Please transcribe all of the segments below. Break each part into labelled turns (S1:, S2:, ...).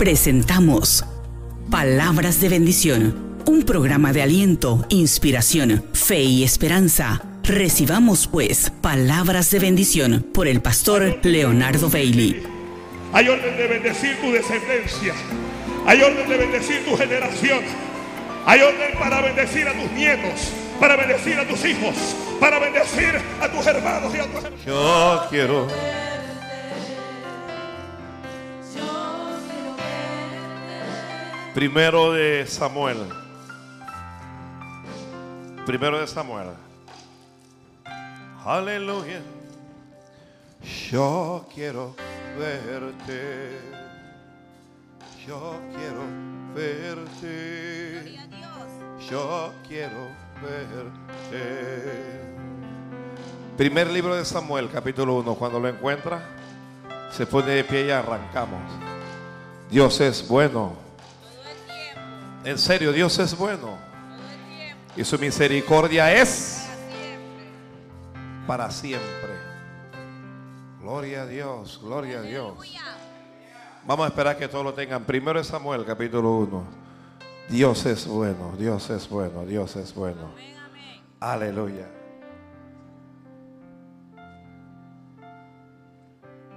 S1: Presentamos Palabras de Bendición, un programa de aliento, inspiración, fe y esperanza. Recibamos pues palabras de bendición por el pastor Leonardo Bailey.
S2: Hay orden de bendecir tu descendencia. Hay orden de bendecir tu generación. Hay orden para bendecir a tus nietos, para bendecir a tus hijos, para bendecir a tus hermanos y a tus hermanos.
S3: Yo quiero. Primero de Samuel. Primero de Samuel. Aleluya. Yo quiero verte. Yo quiero verte. Yo quiero verte. Primer libro de Samuel, capítulo 1. Cuando lo encuentra, se pone de pie y arrancamos. Dios es bueno. En serio, Dios es bueno. Y su misericordia es para siempre. Gloria a Dios, gloria a Dios. Vamos a esperar que todos lo tengan. Primero es Samuel, capítulo 1. Dios es bueno, Dios es bueno, Dios es bueno. Aleluya.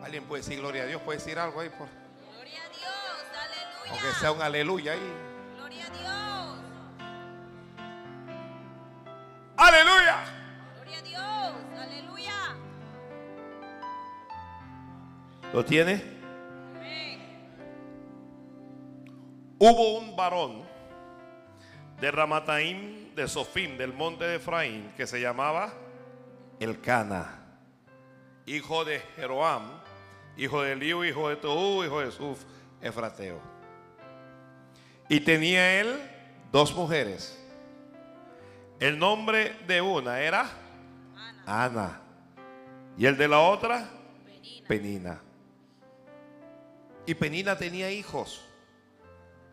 S3: ¿Alguien puede decir gloria a Dios? ¿Puede decir algo ahí? Por...
S4: Gloria a Dios, aleluya.
S3: Aunque sea un aleluya ahí. Aleluya.
S4: Gloria a Dios, aleluya.
S3: ¿Lo tiene?
S4: Amén.
S3: Hubo un varón de Ramataim de Sofim, del monte de Efraín, que se llamaba Elcana, hijo de Jeroam, hijo de Eliú, hijo de Toú, hijo de Suf, Efrateo. Y tenía él dos mujeres. El nombre de una era Ana, y el de la otra Penina. Y Penina tenía hijos,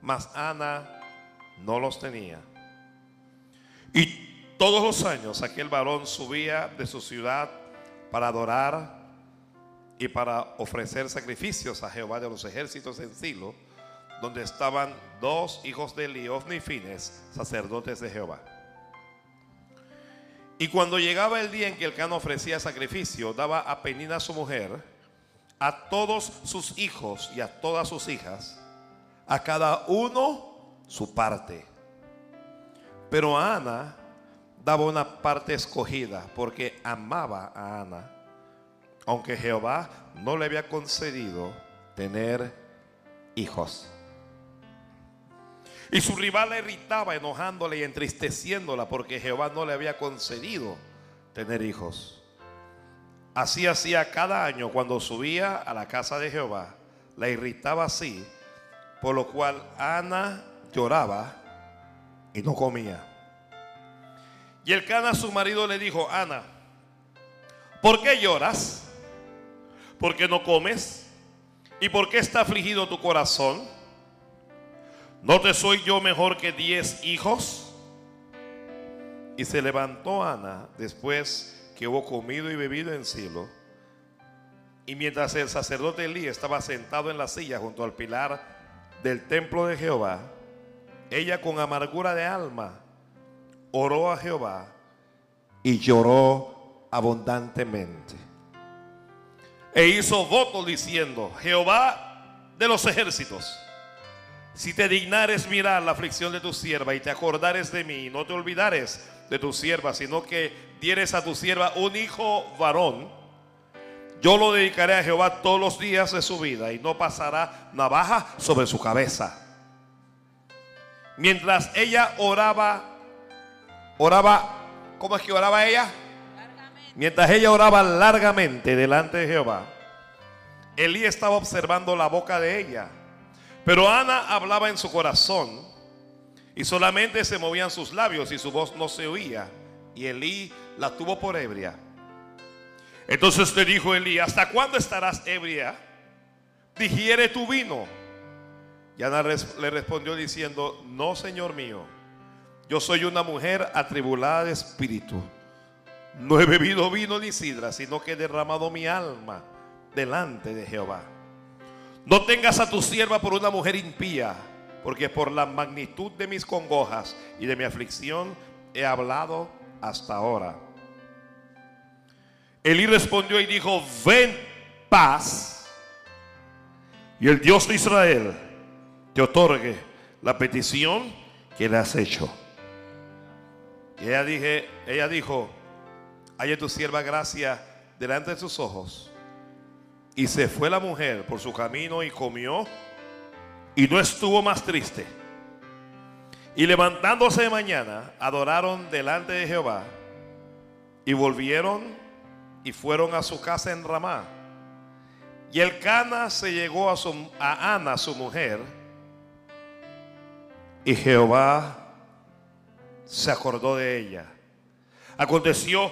S3: mas Ana no los tenía. Y todos los años aquel varón subía de su ciudad para adorar y para ofrecer sacrificios a Jehová de los ejércitos en Silo, donde estaban dos hijos de Eli, Ofni y Fines, sacerdotes de Jehová. Y cuando llegaba el día en que el cano ofrecía sacrificio, daba a Penina su mujer, a todos sus hijos y a todas sus hijas, a cada uno su parte. Pero a Ana daba una parte escogida porque amaba a Ana, aunque Jehová no le había concedido tener hijos. Y su rival la irritaba, enojándola y entristeciéndola porque Jehová no le había concedido tener hijos. Así hacía cada año cuando subía a la casa de Jehová. La irritaba así, por lo cual Ana lloraba y no comía. Y el Cana su marido le dijo, Ana, ¿por qué lloras? ¿Por qué no comes? ¿Y por qué está afligido tu corazón? ¿No te soy yo mejor que diez hijos? Y se levantó Ana después que hubo comido y bebido en Silo. Y mientras el sacerdote Elí estaba sentado en la silla junto al pilar del templo de Jehová, ella con amargura de alma oró a Jehová y lloró abundantemente. E hizo voto diciendo, Jehová de los ejércitos, si te dignares mirar la aflicción de tu sierva y te acordares de mí, no te olvidares de tu sierva, sino que dieres a tu sierva un hijo varón, yo lo dedicaré a Jehová todos los días de su vida y no pasará navaja sobre su cabeza. Mientras ella oraba, oraba, ¿cómo es que oraba ella? Mientras ella oraba largamente delante de Jehová, Elí estaba observando la boca de ella. Pero Ana hablaba en su corazón y solamente se movían sus labios y su voz no se oía. Y Elí la tuvo por ebria. Entonces le dijo Elí, ¿hasta cuándo estarás ebria? Digiere tu vino. Y Ana le respondió diciendo, no, Señor mío, yo soy una mujer atribulada de espíritu. No he bebido vino ni sidra, sino que he derramado mi alma delante de Jehová. No tengas a tu sierva por una mujer impía, porque por la magnitud de mis congojas y de mi aflicción he hablado hasta ahora. Elí respondió y dijo, ven paz, y el Dios de Israel te otorgue la petición que le has hecho. Ella, dije, ella dijo, tu sierva gracia delante de sus ojos. Y se fue la mujer por su camino y comió y no estuvo más triste. Y levantándose de mañana, adoraron delante de Jehová y volvieron y fueron a su casa en Ramá. Y el Cana se llegó a, a Ana, su mujer, y Jehová se acordó de ella. Aconteció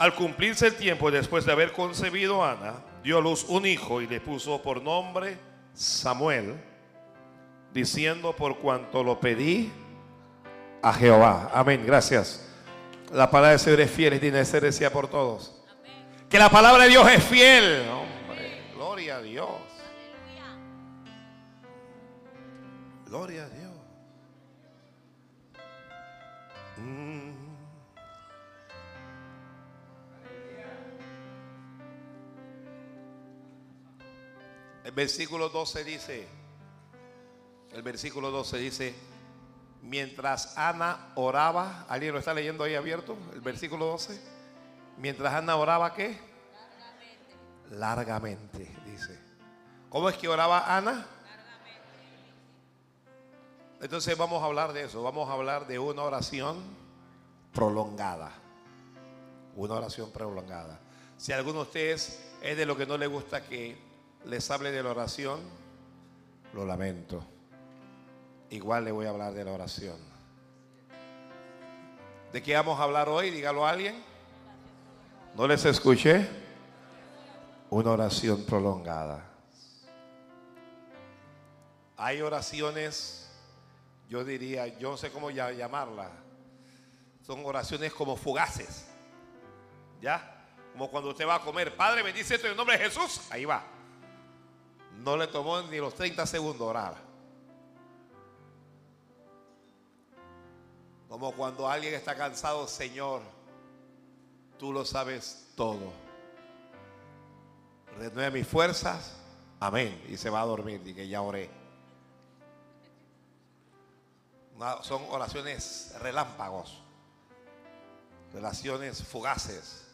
S3: al cumplirse el tiempo después de haber concebido Ana, dio a luz un hijo y le puso por nombre Samuel, diciendo por cuanto lo pedí a Jehová. Amén, gracias. La palabra de Señor es fiel y tiene que ser decía por todos. Que la palabra de Dios es fiel. Hombre, gloria a Dios. Gloria a Dios. El versículo 12 dice, el versículo 12 dice, mientras Ana oraba, ¿alguien lo está leyendo ahí abierto? El versículo 12. Mientras Ana oraba, ¿qué? Largamente, dice. ¿Cómo es que oraba Ana? Entonces vamos a hablar de eso. Vamos a hablar de una oración prolongada. Una oración prolongada. Si alguno de ustedes es de lo que no le gusta que les hable de la oración, lo lamento. Igual le voy a hablar de la oración. ¿De qué vamos a hablar hoy? Dígalo a alguien. ¿No les escuché? Una oración prolongada. Hay oraciones, yo diría, yo no sé cómo ya- llamarla. Son oraciones como fugaces. ¿Ya? Como cuando usted va a comer, Padre, bendice esto en el nombre de Jesús. Ahí va. No le tomó ni los 30 segundos orar. Como cuando alguien está cansado, Señor, tú lo sabes todo. Renueve mis fuerzas. Amén. Y se va a dormir y que ya oré. Son oraciones relámpagos. Oraciones fugaces.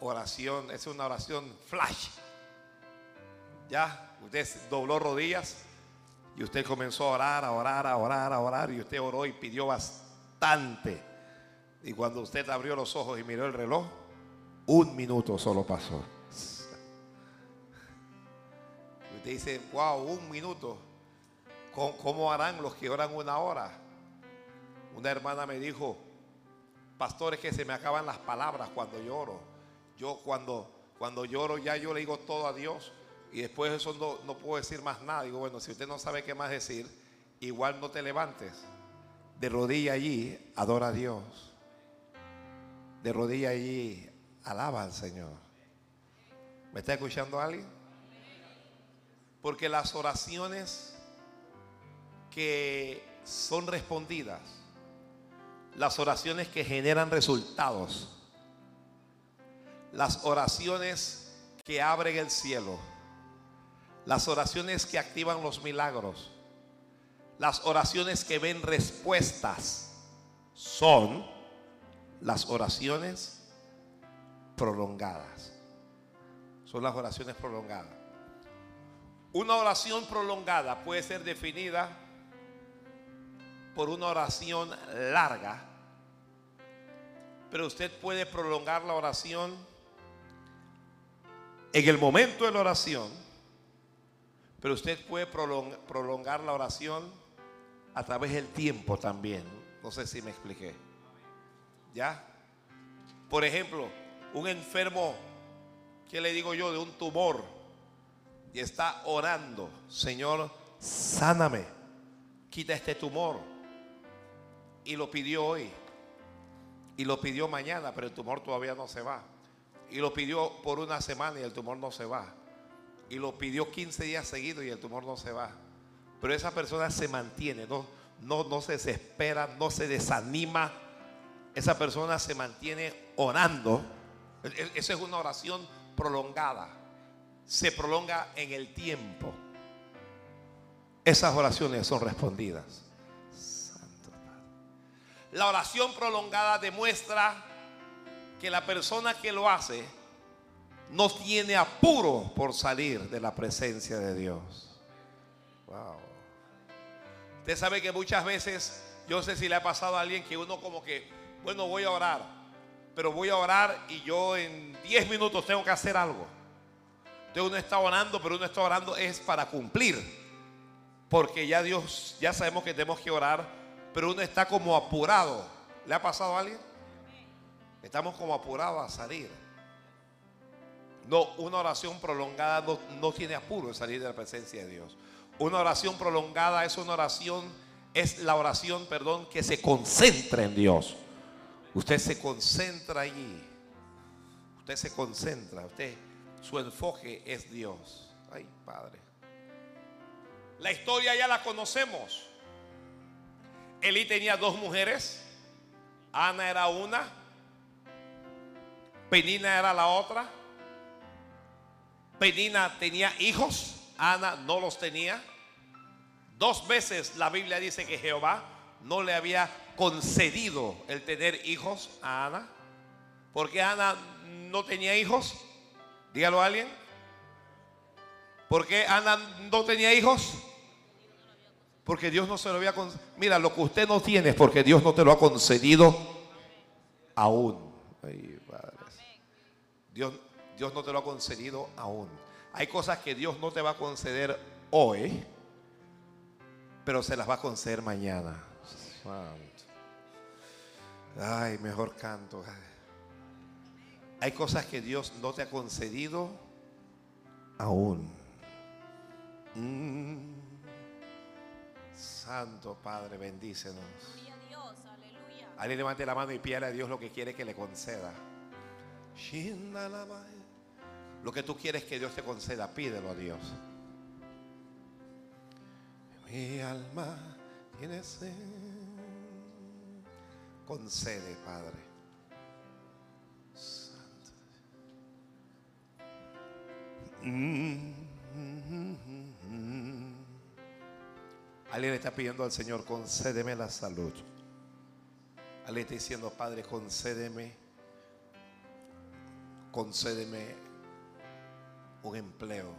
S3: Oración, es una oración flash. Ya, usted dobló rodillas y usted comenzó a orar, a orar, a orar, a orar y usted oró y pidió bastante. Y cuando usted abrió los ojos y miró el reloj, un minuto solo pasó. Usted dice, wow, un minuto. ¿Cómo, cómo harán los que oran una hora? Una hermana me dijo, pastor, es que se me acaban las palabras cuando lloro. Yo cuando, cuando lloro ya yo le digo todo a Dios y después de eso no, no puedo decir más nada. Digo, bueno, si usted no sabe qué más decir, igual no te levantes. De rodilla allí, adora a Dios. De rodilla allí, alaba al Señor. ¿Me está escuchando alguien? Porque las oraciones que son respondidas, las oraciones que generan resultados, las oraciones que abren el cielo, las oraciones que activan los milagros, las oraciones que ven respuestas, son las oraciones prolongadas. Son las oraciones prolongadas. Una oración prolongada puede ser definida por una oración larga, pero usted puede prolongar la oración en el momento de la oración, pero usted puede prolong- prolongar la oración a través del tiempo también. No sé si me expliqué. ¿Ya? Por ejemplo, un enfermo, ¿qué le digo yo? De un tumor y está orando, Señor, sáname, quita este tumor. Y lo pidió hoy. Y lo pidió mañana, pero el tumor todavía no se va. Y lo pidió por una semana y el tumor no se va. Y lo pidió 15 días seguidos y el tumor no se va. Pero esa persona se mantiene, no, no, no se desespera, no se desanima. Esa persona se mantiene orando. E- e- Esa es una oración prolongada. Se prolonga en el tiempo. Esas oraciones son respondidas. Santo Padre. La oración prolongada demuestra que la persona que lo hace no tiene apuro por salir de la presencia de Dios. Wow. Usted sabe que muchas veces, yo sé si le ha pasado a alguien que uno como que, bueno, voy a orar, pero voy a orar y yo en 10 minutos tengo que hacer algo. Entonces uno está orando, pero uno está orando es para cumplir. Porque ya Dios, ya sabemos que tenemos que orar, pero uno está como apurado. ¿Le ha pasado a alguien? Estamos como apurados a salir. No, una oración prolongada no, no tiene apuro de salir de la presencia de Dios. Una oración prolongada es una oración, es la oración, perdón, que se concentra en Dios. Usted se concentra allí. Usted se concentra. Usted, su enfoque es Dios. Ay, Padre. La historia ya la conocemos. Elí tenía dos mujeres. Ana era una. Penina era la otra. Penina tenía hijos. Ana no los tenía. Dos veces la Biblia dice que Jehová no le había concedido el tener hijos a Ana. ¿Por qué Ana no tenía hijos? Dígalo a alguien. ¿Por qué Ana no tenía hijos? Porque Dios no se lo había concedido. Mira, lo que usted no tiene es porque Dios no te lo ha concedido aún. Ay. Dios, Dios no te lo ha concedido aún. Hay cosas que Dios no te va a conceder hoy, pero se las va a conceder mañana. Santo. Ay, mejor canto. Hay cosas que Dios no te ha concedido aún. Mm. Santo Padre, bendícenos.
S4: Gloria a Dios, aleluya.
S3: Alguien levante la mano y pídale a Dios lo que quiere que le conceda. Lo que tú quieres que Dios te conceda, pídelo a Dios. Mi alma tiene sed. Concede, Padre. Santo. Alguien le está pidiendo al Señor, concédeme la salud. Alguien está diciendo, Padre, concédeme, concédeme un empleo.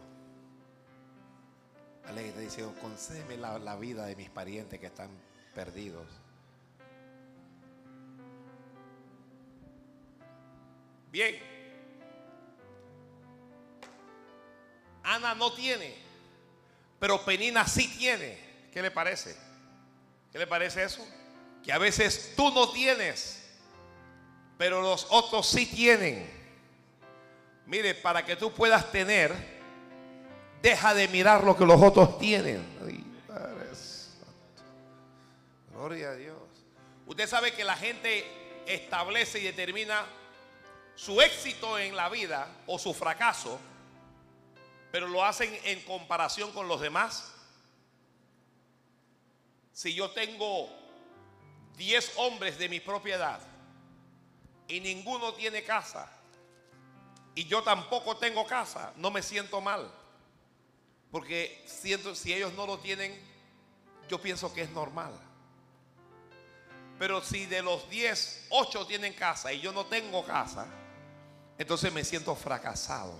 S3: Alguien está diciendo, concédeme la, la vida de mis parientes que están perdidos. Bien. Ana no tiene, pero Penina sí tiene. ¿Qué le parece? ¿Qué le parece eso? Que a veces tú no tienes, pero los otros sí tienen. Mire, para que tú puedas tener, deja de mirar lo que los otros tienen. Gloria a Dios. Usted sabe que la gente establece y determina su éxito en la vida o su fracaso, pero lo hacen en comparación con los demás. Si yo tengo 10 hombres de mi propiedad y ninguno tiene casa y yo tampoco tengo casa, no me siento mal. Porque siento, si ellos no lo tienen, yo pienso que es normal. Pero si de los 10, 8 tienen casa y yo no tengo casa, entonces me siento fracasado.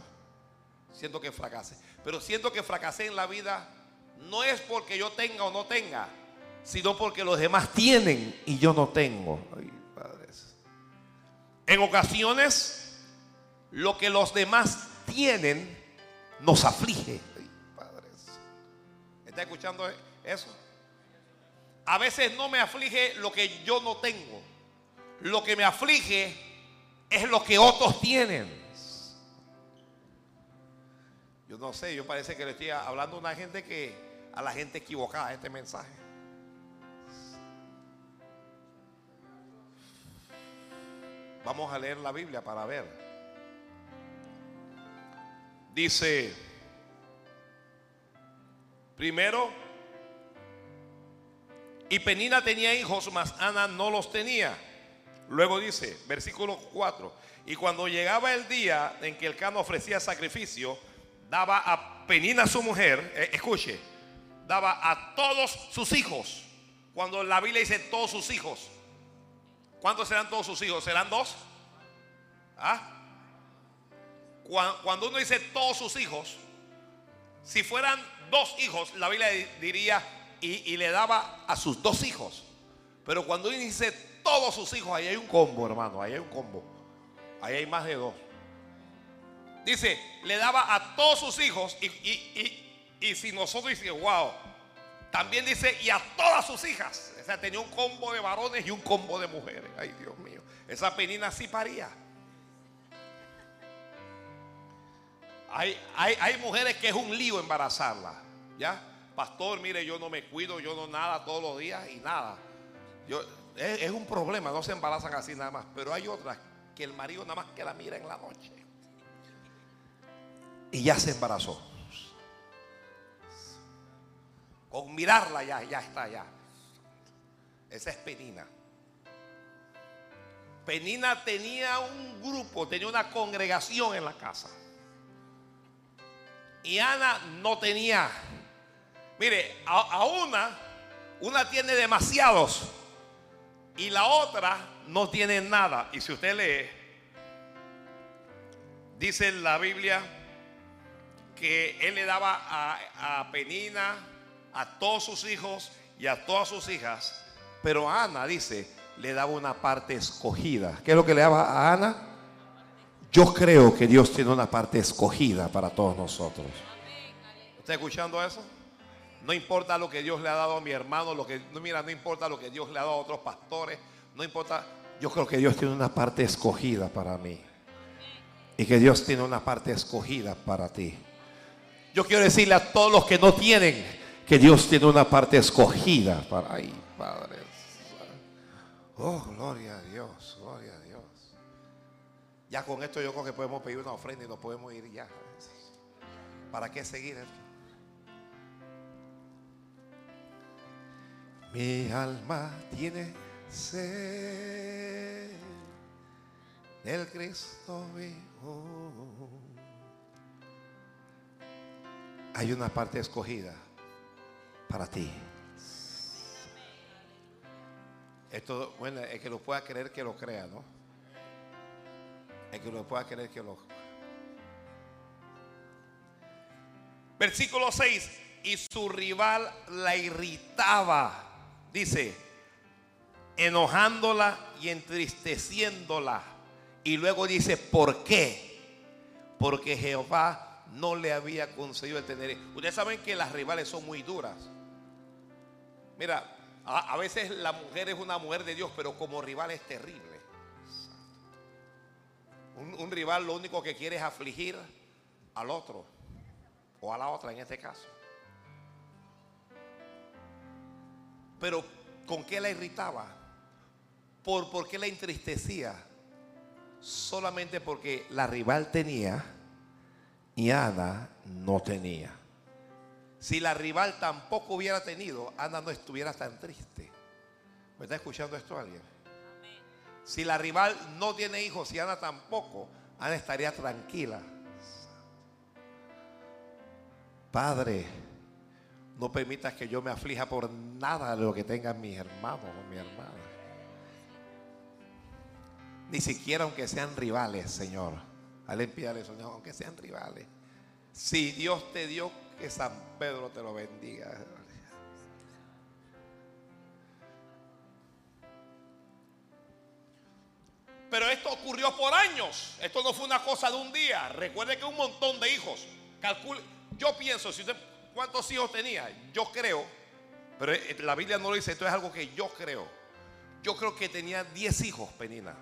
S3: Siento que fracasé. Pero siento que fracasé en la vida no es porque yo tenga o no tenga, sino porque los demás tienen y yo no tengo. Ay, padres. En ocasiones, lo que los demás tienen nos aflige. Ay. ¿Está escuchando eso? A veces no me aflige lo que yo no tengo. Lo que me aflige es lo que otros tienen. Yo no sé, yo parece que le estoy hablando a una gente que, a la gente equivocada este mensaje. Vamos a leer la Biblia para ver. Dice Primero, y Penina tenía hijos, mas Ana no los tenía. Luego dice, versículo 4, y cuando llegaba el día en que el cano ofrecía sacrificio, daba a Penina su mujer, eh, escuche, daba a todos sus hijos. Cuando la Biblia dice todos sus hijos, ¿cuántos serán todos sus hijos? ¿Serán dos? ¿Ah? Cuan- Cuando uno dice todos sus hijos, si fueran dos hijos, la Biblia di- diría y, y le daba a sus dos hijos. Pero cuando uno dice todos sus hijos, ahí hay un combo, hermano, ahí hay un combo. Ahí hay más de dos. Dice, le daba a todos sus hijos y, y- y- y si nosotros decimos, wow, también dice, y a todas sus hijas. O sea, tenía un combo de varones y un combo de mujeres. Ay, Dios mío. Esa penina sí paría. Hay, hay, hay mujeres que es un lío embarazarla. ¿Ya? Pastor, mire, yo no me cuido, yo no nada todos los días y nada. Yo, es, es un problema, no se embarazan así nada más. Pero hay otras que el marido nada más que la mira en la noche. Y ya se embarazó. Con mirarla ya, ya está ya. Esa es Penina. Penina tenía un grupo, tenía una congregación en la casa. Y Ana no tenía. Mire, a, una, una tiene demasiados y la otra no tiene nada. Y si usted lee, dice en la Biblia que él le daba a, Penina, a todos sus hijos y a todas sus hijas, pero Ana dice, le daba una parte escogida. ¿Qué es lo que le daba a Ana? Yo creo que Dios tiene una parte escogida para todos nosotros. ¿Está escuchando eso? No importa lo que Dios le ha dado a mi hermano, lo que no mira, no importa lo que Dios le ha dado a otros pastores, no importa. Yo creo que Dios tiene una parte escogida para mí. Y que Dios tiene una parte escogida para ti. Yo quiero decirle a todos los que no tienen que Dios tiene una parte escogida para ahí, Padre. Oh, gloria a Dios. Ya con esto yo creo que podemos pedir una ofrenda y nos podemos ir ya. ¿Para qué seguir esto? Mi alma tiene sed del Cristo vivo. Hay una parte escogida para ti. Esto, bueno, el que lo pueda creer, que lo crea, ¿no? El que lo pueda creer, que lo Versículo 6. Y su rival la irritaba. Dice, enojándola y entristeciéndola. Y luego dice, ¿por qué? Porque Jehová no le había concedido el tener. Ustedes saben que las rivales son muy duras. Mira, a, a veces la mujer es una mujer de Dios, pero como rival es terrible. Un, rival lo único que quiere es afligir al otro o a la otra en este caso. Pero ¿con qué la irritaba? ¿Por, ¿Por qué la entristecía? Solamente porque la rival tenía y Ana no tenía. Si la rival tampoco hubiera tenido, Ana no estuviera tan triste. ¿Me está escuchando esto alguien? Si la rival no tiene hijos y Ana tampoco, Ana estaría tranquila. Padre, no permitas que yo me aflija por nada de lo que tengan mis hermanos o mi hermana. Ni siquiera aunque sean rivales, Señor. Al pídale, Señor, aunque sean rivales. Si Dios te dio, que San Pedro te lo bendiga. Pero esto ocurrió por años. Esto no fue una cosa de un día. Recuerde que un montón de hijos. Calcule. Yo pienso, ¿cuántos hijos tenía? Yo creo, pero eh, la Biblia no lo dice, esto es algo que yo creo. Yo creo que tenía 10 hijos, Penina.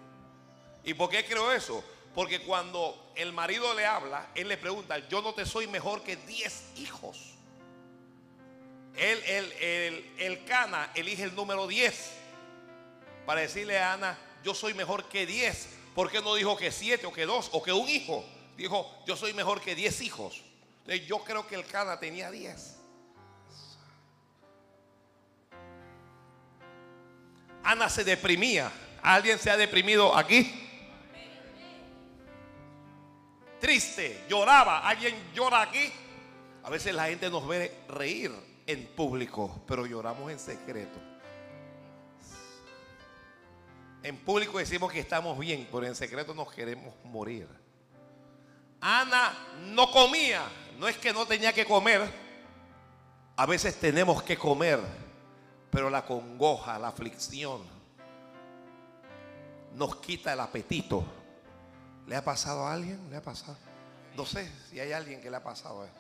S3: ¿Y por qué creo eso? Porque cuando el marido le habla, él le pregunta, yo no te soy mejor que 10 hijos. Él, el, el, el Cana elige el número 10 para decirle a Ana, yo soy mejor que 10. ¿Por qué no dijo que 7 o que 2 o que un hijo? Dijo, yo soy mejor que 10 hijos. Yo creo que el Cana tenía 10. Ana se deprimía. ¿Alguien se ha deprimido aquí? Triste, lloraba. ¿Alguien llora aquí? A veces la gente nos ve reír en público, pero lloramos en secreto. En público decimos que estamos bien, pero en secreto nos queremos morir. Ana no comía, no es que no tenía que comer. A veces tenemos que comer, pero la congoja, la aflicción nos quita el apetito. ¿Le ha pasado a alguien? ¿Le ha pasado? No sé si hay alguien que le ha pasado eso.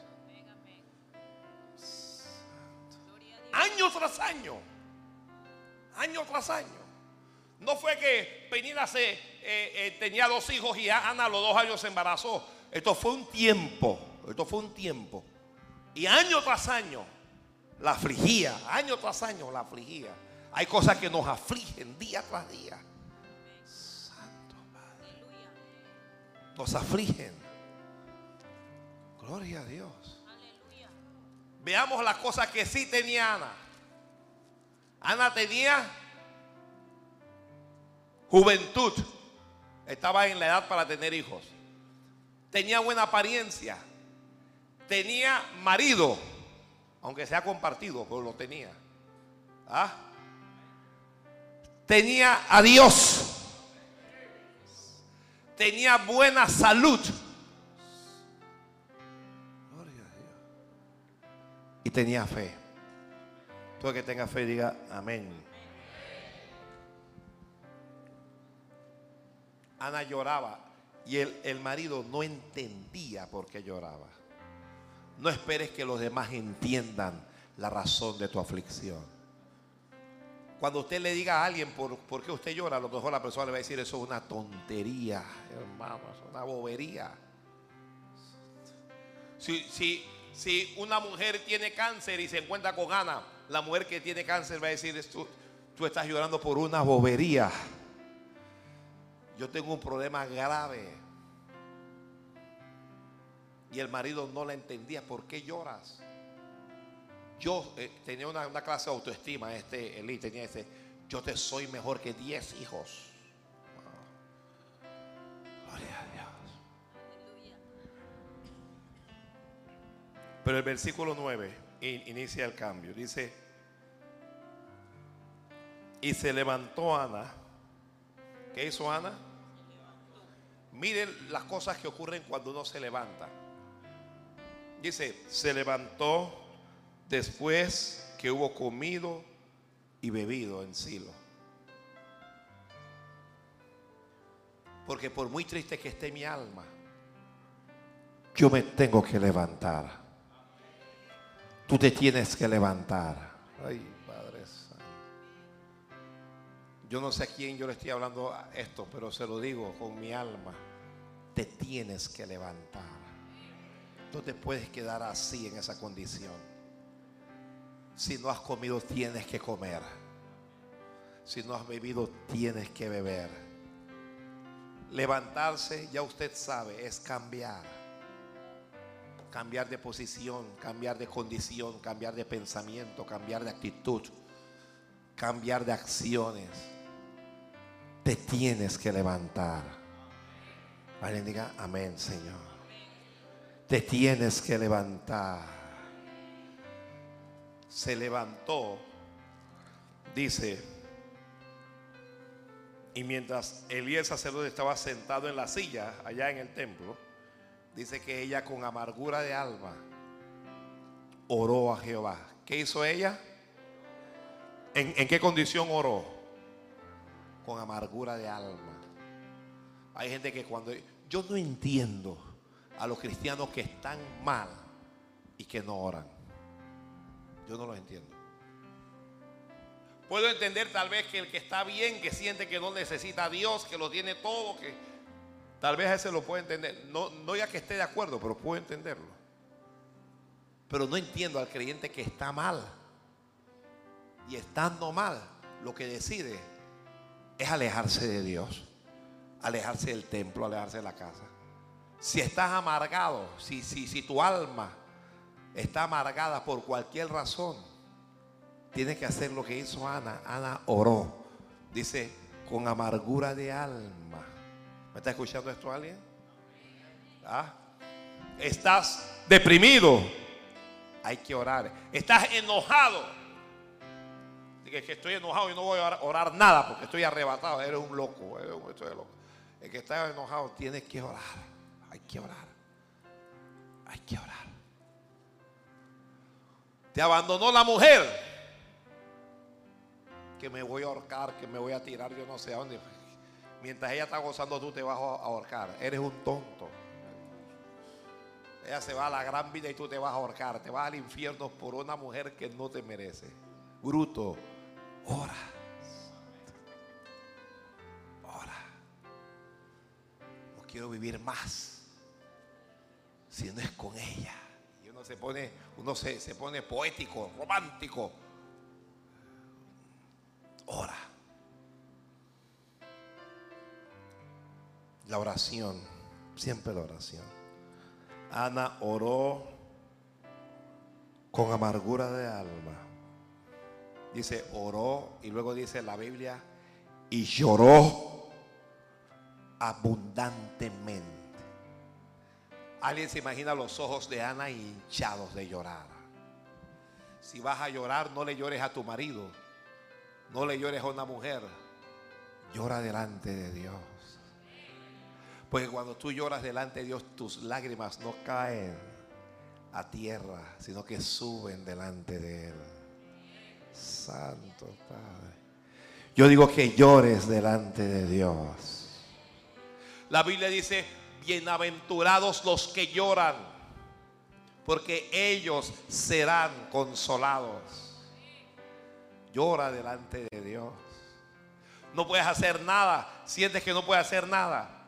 S3: Año tras año. Año tras año. No fue que Penina se, eh, eh, tenía dos hijos y Ana a los dos años se embarazó. Esto fue un tiempo. Esto fue un tiempo. Y año tras año la afligía. Año tras año la afligía. Hay cosas que nos afligen día tras día. Santo Padre. Nos afligen. Gloria a Dios. Veamos las cosas que sí tenía Ana. Ana tenía juventud. Estaba en la edad para tener hijos. Tenía buena apariencia. Tenía marido. Aunque sea compartido, pero lo tenía. ¿Ah? Tenía a Dios. Tenía buena salud. Y tenía fe. Todo que tenga fe diga amén. Ana lloraba y el, el marido no entendía por qué lloraba. No esperes que los demás entiendan la razón de tu aflicción. Cuando usted le diga a alguien por, por qué usted llora, a lo mejor la persona le va a decir eso es una tontería, hermano, es una bobería. Si, si, si una mujer tiene cáncer y se encuentra con Ana, la mujer que tiene cáncer va a decir, tú, tú estás llorando por una bobería. Yo tengo un problema grave. Y el marido no la entendía. ¿Por qué lloras? Yo eh, tenía una, una, clase de autoestima. Este Eli tenía ese. Yo te soy mejor que 10 hijos. Gloria a Dios. Pero el versículo 9 inicia el cambio. Dice: Y se levantó Ana. ¿Qué hizo Ana? Miren las cosas que ocurren cuando uno se levanta. Dice, se levantó después que hubo comido y bebido en Silo. Porque por muy triste que esté mi alma, yo me tengo que levantar. Tú te tienes que levantar. Ay, Padre Santo. Yo no sé a quién yo le estoy hablando esto, pero se lo digo con mi alma. Te tienes que levantar. No te puedes quedar así en esa condición. Si no has comido, tienes que comer. Si no has bebido, tienes que beber. Levantarse, ya usted sabe, es cambiar. Cambiar de posición, cambiar de condición, cambiar de pensamiento, cambiar de actitud, cambiar de acciones. Te tienes que levantar. Alguien diga, amén, Señor. Te tienes que levantar. Se levantó, dice, y mientras Elías sacerdote estaba sentado en la silla allá en el templo, dice que ella con amargura de alma oró a Jehová. ¿Qué hizo ella? ¿En, en qué condición oró? Con amargura de alma. Hay gente que cuando... Yo no entiendo a los cristianos que están mal y que no oran. Yo no los entiendo. Puedo entender tal vez que el que está bien, que siente que no necesita a Dios, que lo tiene todo, que tal vez ese lo puede entender. No, no ya que esté de acuerdo, pero puedo entenderlo. Pero no entiendo al creyente que está mal. Y estando mal, lo que decide es alejarse de Dios, alejarse del templo, alejarse de la casa. Si estás amargado, si, si, si tu alma está amargada por cualquier razón, tienes que hacer lo que hizo Ana. Ana oró. Dice, con amargura de alma. ¿Me está escuchando esto alguien? ¿Ah? Estás deprimido. Hay que orar. Estás enojado. Dice que estoy enojado y no voy a orar, nada porque estoy arrebatado. Eres un loco. Eres un, estoy loco. El que está enojado tiene que orar. Hay que orar. Hay que orar. Te abandonó la mujer. Que me voy a ahorcar, que me voy a tirar, yo no sé a dónde. Mientras ella está gozando, tú te vas a ahorcar. Eres un tonto. Ella se va a la gran vida y tú te vas a ahorcar. Te vas al infierno por una mujer que no te merece. Bruto, ora. Quiero vivir más. Si no es con ella. Y uno se pone, uno se, se pone poético, romántico. Ora. La oración, siempre la oración. Ana oró con amargura de alma. Dice, oró y luego dice la Biblia, y lloró abundantemente. Alguien se imagina los ojos de Ana hinchados de llorar. Si vas a llorar, no le llores a tu marido, no le llores a una mujer, llora delante de Dios. Porque cuando tú lloras delante de Dios, tus lágrimas no caen a tierra, sino que suben delante de Él. Santo Padre. Yo digo que llores delante de Dios. La Biblia dice, bienaventurados los que lloran, porque ellos serán consolados. Llora delante de Dios. No puedes hacer nada. Sientes que no puedes hacer nada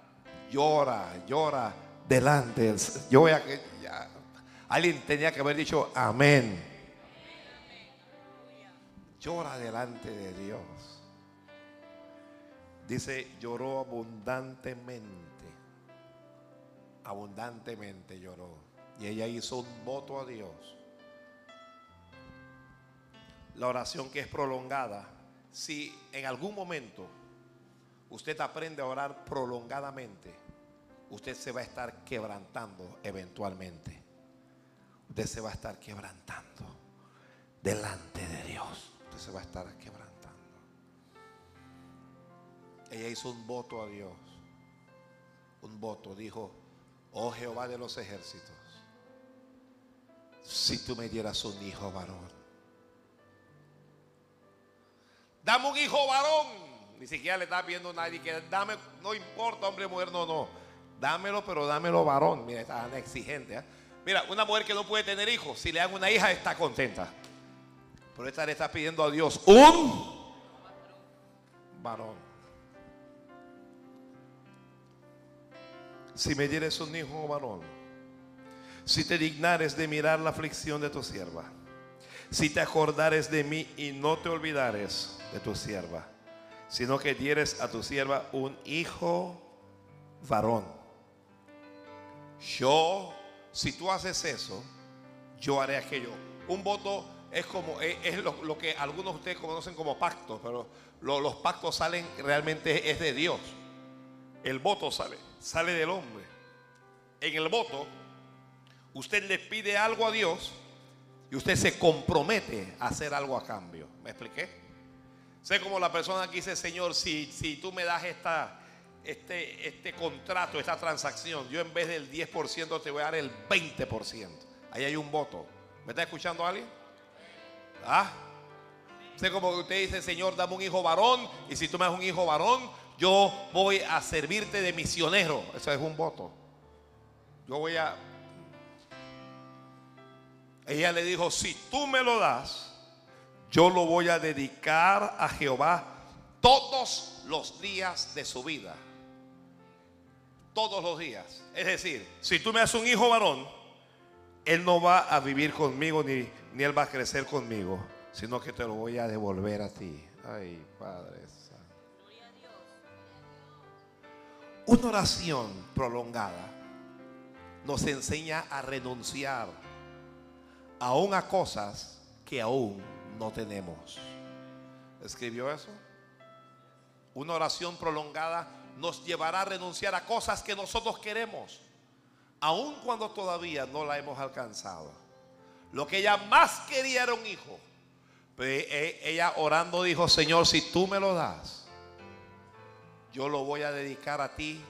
S3: llora, llora delante. Yo voy a que alguien tenía que haber dicho amén. Llora delante de Dios. Dice, lloró abundantemente. Abundantemente lloró. Y ella hizo un voto a Dios. La oración que es prolongada. Si en algún momento usted aprende a orar prolongadamente, usted se va a estar quebrantando eventualmente. Usted se va a estar quebrantando delante de Dios. Usted se va a estar quebrantando. Ella hizo un voto a Dios. Un voto. Dijo, oh Jehová de los ejércitos, si tú me dieras un hijo varón. Dame un hijo varón. Ni siquiera le está pidiendo a nadie que dame, no importa hombre mujer, no, no dámelo, pero dámelo varón. Mira, está exigente. ¿eh? Mira, una mujer que no puede tener hijos, si le dan una hija, está contenta. Pero esta le está pidiendo a Dios un varón. Si me dieres un hijo varón, si te dignares de mirar la aflicción de tu sierva, si te acordares de mí y no te olvidares de tu sierva, sino que dieres a tu sierva un hijo varón yo, si tú haces eso, yo haré aquello. Un voto es como, es, lo, que algunos de ustedes conocen como pactos, pero los pactos salen realmente es de Dios. El voto sale, sale del hombre. En el voto, usted le pide algo a Dios y usted se compromete a hacer algo a cambio. ¿Me expliqué? Sé como la persona que dice, Señor, si, si tú me das esta, este, este contrato, esta transacción, yo en vez del 10% te voy a dar el 20%. Ahí hay un voto. ¿Me está escuchando alguien? ¿Ah? Sé como que usted dice, Señor, dame un hijo varón. Y si tú me das un hijo varón, yo voy a servirte de misionero. Eso es un voto. Yo voy a... Ella le dijo, si tú me lo das, yo lo voy a dedicar a Jehová todos los días de su vida todos los días. Es decir, si tú me das un hijo varón, él no va a vivir conmigo ni, ni él va a crecer conmigo, sino que te lo voy a devolver a ti. Ay, Padre Una oración prolongada nos enseña a renunciar aún a cosas que aún no tenemos. ¿Escribió eso? Una oración prolongada nos llevará a renunciar a cosas que nosotros queremos, aun cuando todavía no la hemos alcanzado. Lo que ella más quería era un hijo. Pero e- ella orando dijo, Señor, si tú me lo das, yo lo voy a dedicar a ti,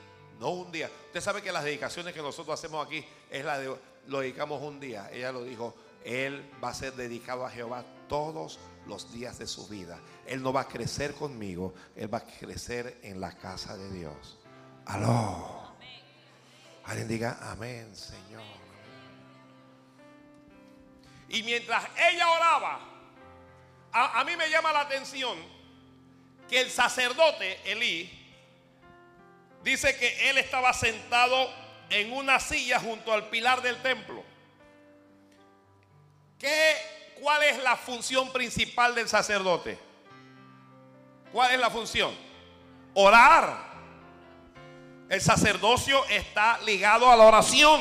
S3: no un día. Usted sabe que las dedicaciones que nosotros hacemos aquí es la de lo dedicamos un día. Ella lo dijo, él va a ser dedicado a Jehová todos los días de su vida. Él no va a crecer conmigo, él va a crecer en la casa de Dios. Aló. Alguien diga amén, Señor. Y mientras ella oraba, a, a mí me llama la atención que el sacerdote Elí dice que él estaba sentado en una silla junto al pilar del templo. ¿Qué, ¿Cuál es la función principal del sacerdote? ¿Cuál es la función? Orar. El sacerdocio está ligado a la oración.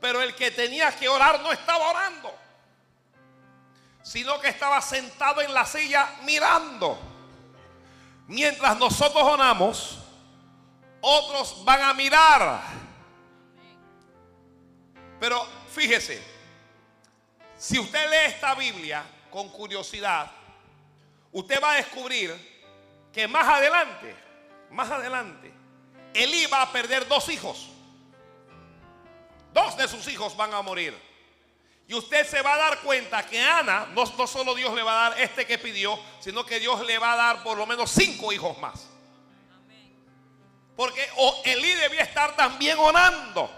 S3: Pero el que tenía que orar no estaba orando, sino que estaba sentado en la silla mirando. Mientras nosotros oramos, otros van a mirar. Pero fíjese, si usted lee esta Biblia con curiosidad, usted va a descubrir que más adelante, más adelante, Elí va a perder dos hijos. Dos de sus hijos van a morir. Y usted se va a dar cuenta que Ana, no, solo Dios le va a dar este que pidió, sino que Dios le va a dar por lo menos cinco hijos más. Porque Elí debía estar también orando.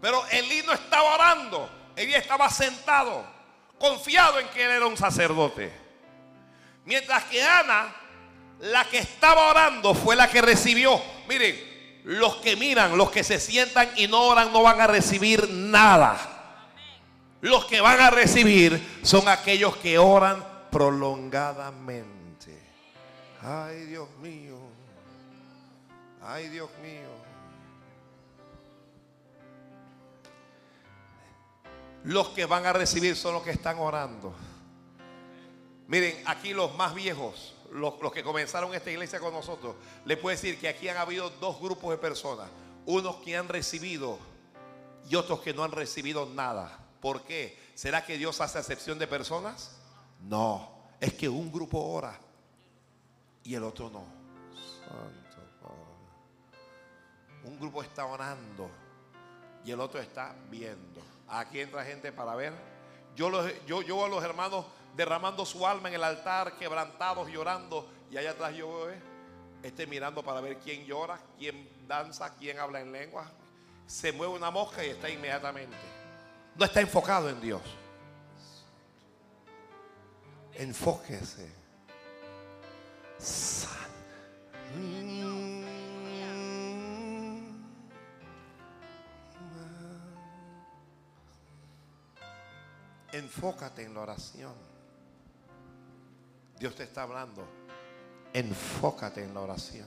S3: Pero Elí no estaba orando. Elí estaba sentado, confiado en que él era un sacerdote. Mientras que Ana, la que estaba orando, fue la que recibió. Miren, los que miran, los que se sientan y no oran, no van a recibir nada. Los que van a recibir son aquellos que oran prolongadamente. Ay, Dios mío. Ay, Dios mío. Los que van a recibir son los que están orando. Miren, aquí los más viejos, los, los que comenzaron esta iglesia con nosotros, les puedo decir que aquí han habido dos grupos de personas. Unos que han recibido y otros que no han recibido nada. ¿Por qué? ¿Será que Dios hace acepción de personas? No, es que un grupo ora y el otro no. Santo Padre. Un grupo está orando y el otro está viendo. Aquí entra gente para ver. Yo, los, yo, yo veo a los hermanos derramando su alma en el altar, quebrantados, llorando. Y allá atrás yo veo, eh, este mirando para ver quién llora, quién danza, quién habla en lengua. Se mueve una mosca y está inmediatamente. No está enfocado en Dios. Enfóquese. Enfócate en la oración. Dios te está hablando. Enfócate en la oración.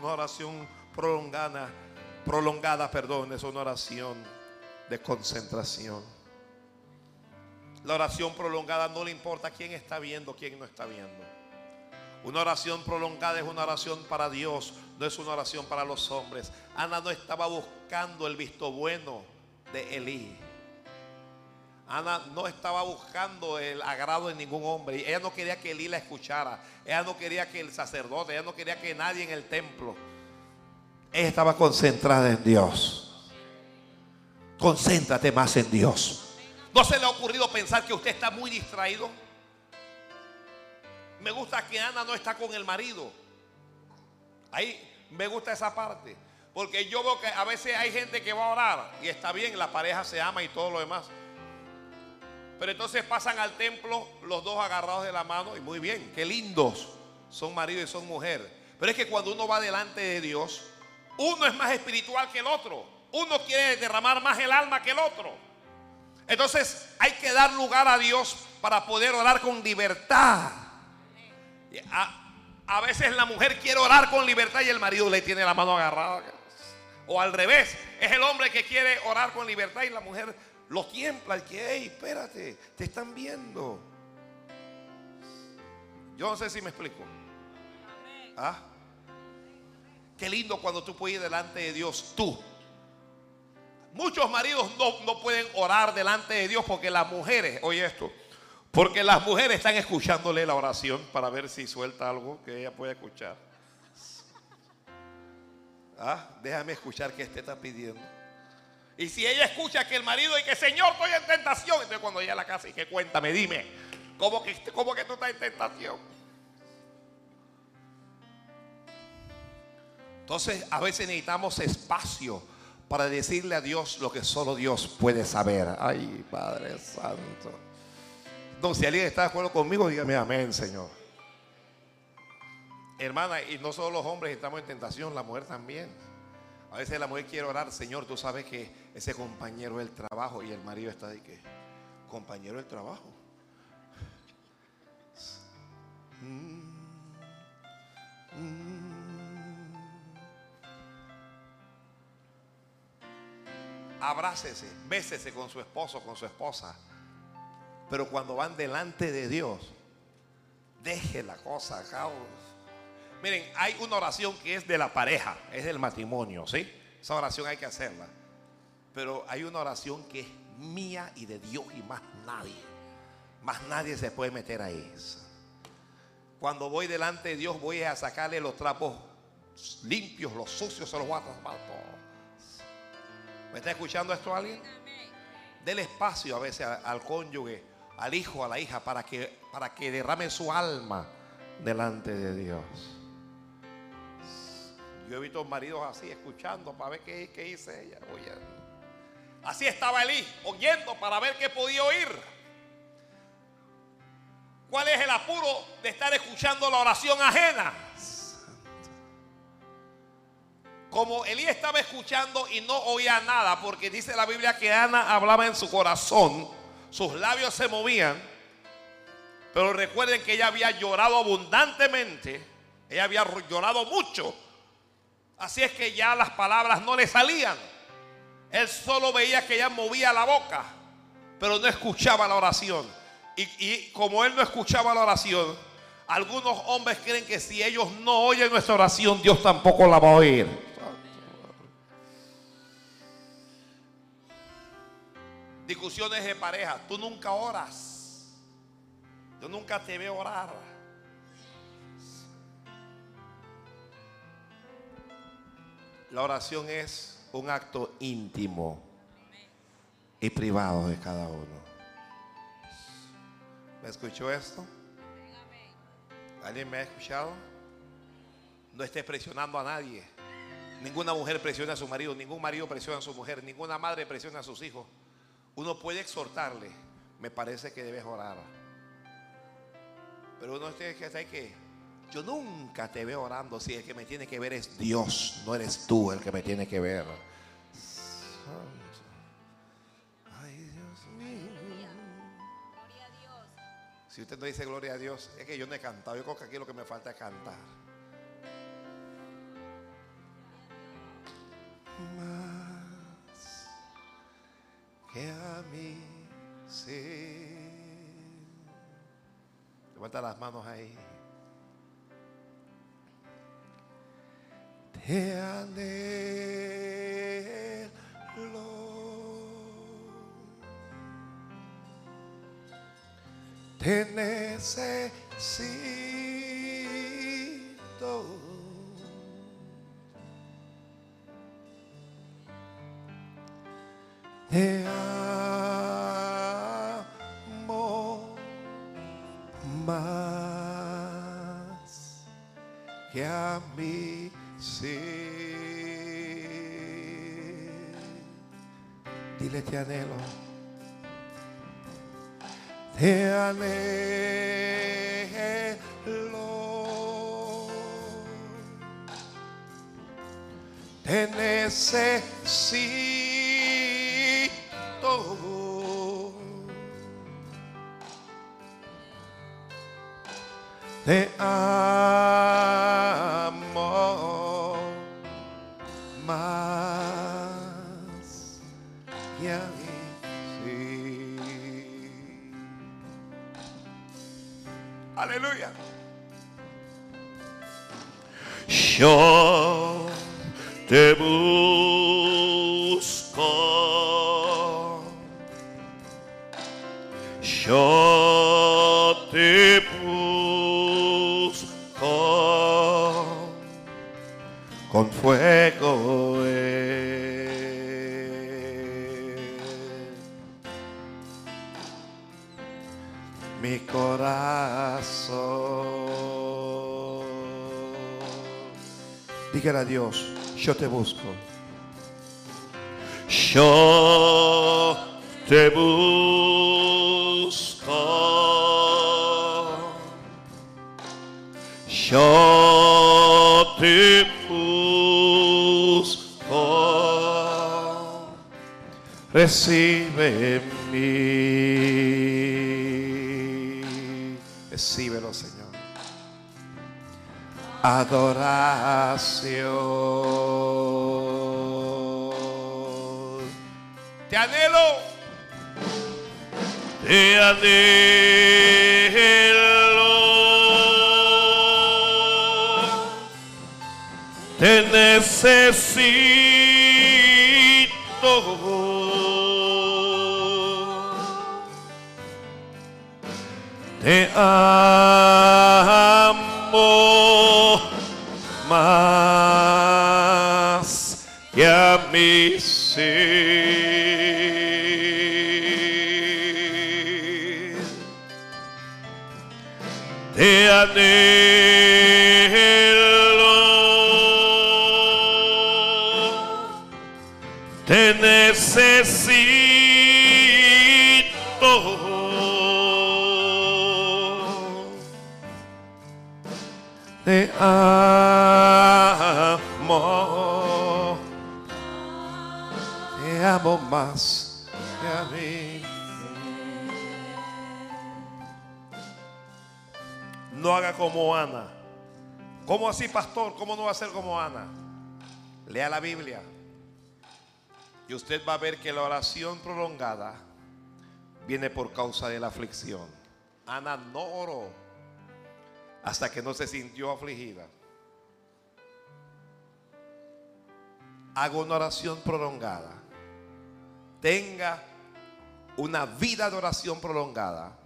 S3: Una oración prolongada, prolongada, perdón, es una oración de concentración. La oración prolongada no le importa quién está viendo, quién no está viendo. Una oración prolongada es una oración para Dios, no es una oración para los hombres. Ana no estaba buscando el visto bueno de Elí. Ana no estaba buscando el agrado de ningún hombre. Ella no quería que Elí la escuchara. Ella no quería que el sacerdote, ella no quería que nadie en el templo. Ella estaba concentrada en Dios. Concéntrate más en Dios. ¿No se le ha ocurrido pensar que usted está muy distraído? Me gusta que Ana no está con el marido. Ahí me gusta esa parte. Porque yo veo que a veces hay gente que va a orar y está bien, la pareja se ama y todo lo demás. Pero entonces pasan al templo los dos agarrados de la mano y muy bien, qué lindos son marido y son mujer. Pero es que cuando uno va delante de Dios, uno es más espiritual que el otro. Uno quiere derramar más el alma que el otro. Entonces hay que dar lugar a Dios para poder orar con libertad. A, a veces la mujer quiere orar con libertad y el marido le tiene la mano agarrada. O al revés, es el hombre que quiere orar con libertad y la mujer lo tiembla. Y que, hey, espérate, te están viendo. Yo no sé si me explico. ¿Ah? Qué lindo cuando tú puedes ir delante de Dios, tú. Muchos maridos no, no pueden orar delante de Dios porque las mujeres, oye esto, porque las mujeres están escuchándole la oración para ver si suelta algo que ella pueda escuchar. Ah, déjame escuchar que este está pidiendo. Y si ella escucha que el marido y que Señor estoy en tentación, entonces cuando llega a la casa y que cuéntame, dime, ¿cómo que, cómo que tú estás en tentación? Entonces a veces necesitamos espacio para decirle a Dios lo que solo Dios puede saber. Ay, Padre Santo. No, si alguien está de acuerdo conmigo, dígame amén, Señor. Hermana, y no solo los hombres estamos en tentación, la mujer también. A veces la mujer quiere orar, Señor, tú sabes que ese compañero del trabajo y el marido está de que, compañero del trabajo. Abrácese, bésese con su esposo, con su esposa. Pero cuando van delante de Dios, deje la cosa acá. Miren, hay una oración que es de la pareja, es del matrimonio, ¿sí? Esa oración hay que hacerla. Pero hay una oración que es mía y de Dios y más nadie. Más nadie se puede meter ahí. Cuando voy delante de Dios voy a sacarle los trapos limpios, los sucios, se los voy a tapar ¿Me está escuchando esto alguien? Del espacio a veces al cónyuge, al hijo, a la hija, para que, para que derrame su alma delante de Dios. Yo he visto maridos así, escuchando para ver qué, qué dice ella, oyendo. Así estaba Elí, oyendo para ver qué podía oír. ¿Cuál es el apuro de estar escuchando la oración ajena? Como Elí estaba escuchando y no oía nada, porque dice la Biblia que Ana hablaba en su corazón, sus labios se movían, pero recuerden que ella había llorado abundantemente, ella había llorado mucho, así es que ya las palabras no le salían. Él solo veía que ella movía la boca, pero no escuchaba la oración. Y, y, como él no escuchaba la oración, algunos hombres creen que si ellos no oyen nuestra oración, Dios tampoco la va a oír. Discusiones de pareja, tú nunca oras. Yo nunca te veo orar. La oración es un acto íntimo y privado de cada uno. ¿Me escuchó esto? ¿Alguien me ha escuchado? No estés presionando a nadie. Ninguna mujer presiona a su marido, ningún marido presiona a su mujer, ninguna madre presiona a sus hijos. Uno puede exhortarle, me parece que debes orar. Pero uno tiene que saber que yo nunca te veo orando si el que me tiene que ver es Dios, no eres tú el que me tiene que ver. Ay, Dios mío.
S4: Gloria a Dios.
S3: Si usted no dice gloria a Dios, es que yo no he cantado. Yo creo que aquí lo que me falta es cantar. Más que a mí, sí. Levanta las manos ahí. Te anhelo. te necesito. Mi corazón. Dígale a Dios, yo te busco. Yo te busco. Yo te busco. Recibe mí. Adoración. Te anhelo. Te anhelo. Te necesito. Te amo anhelo. Te necesito. Te amo. Te amo más No haga como Ana. ¿Cómo así, pastor? ¿Cómo no va a ser como Ana? Lea la Biblia. Y usted va a ver que la oración prolongada viene por causa de la aflicción. Ana no oró hasta que no se sintió afligida. Haga una oración prolongada. Tenga una vida de oración prolongada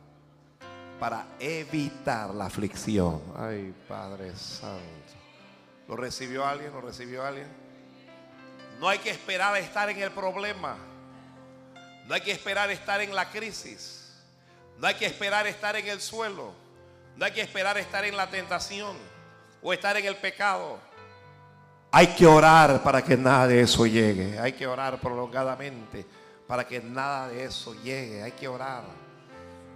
S3: para evitar la aflicción. Ay, Padre Santo. ¿Lo recibió alguien? ¿Lo recibió alguien? No hay que esperar a estar en el problema. No hay que esperar estar en la crisis. No hay que esperar estar en el suelo. No hay que esperar estar en la tentación o estar en el pecado. Hay que orar para que nada de eso llegue. Hay que orar prolongadamente para que nada de eso llegue. Hay que orar.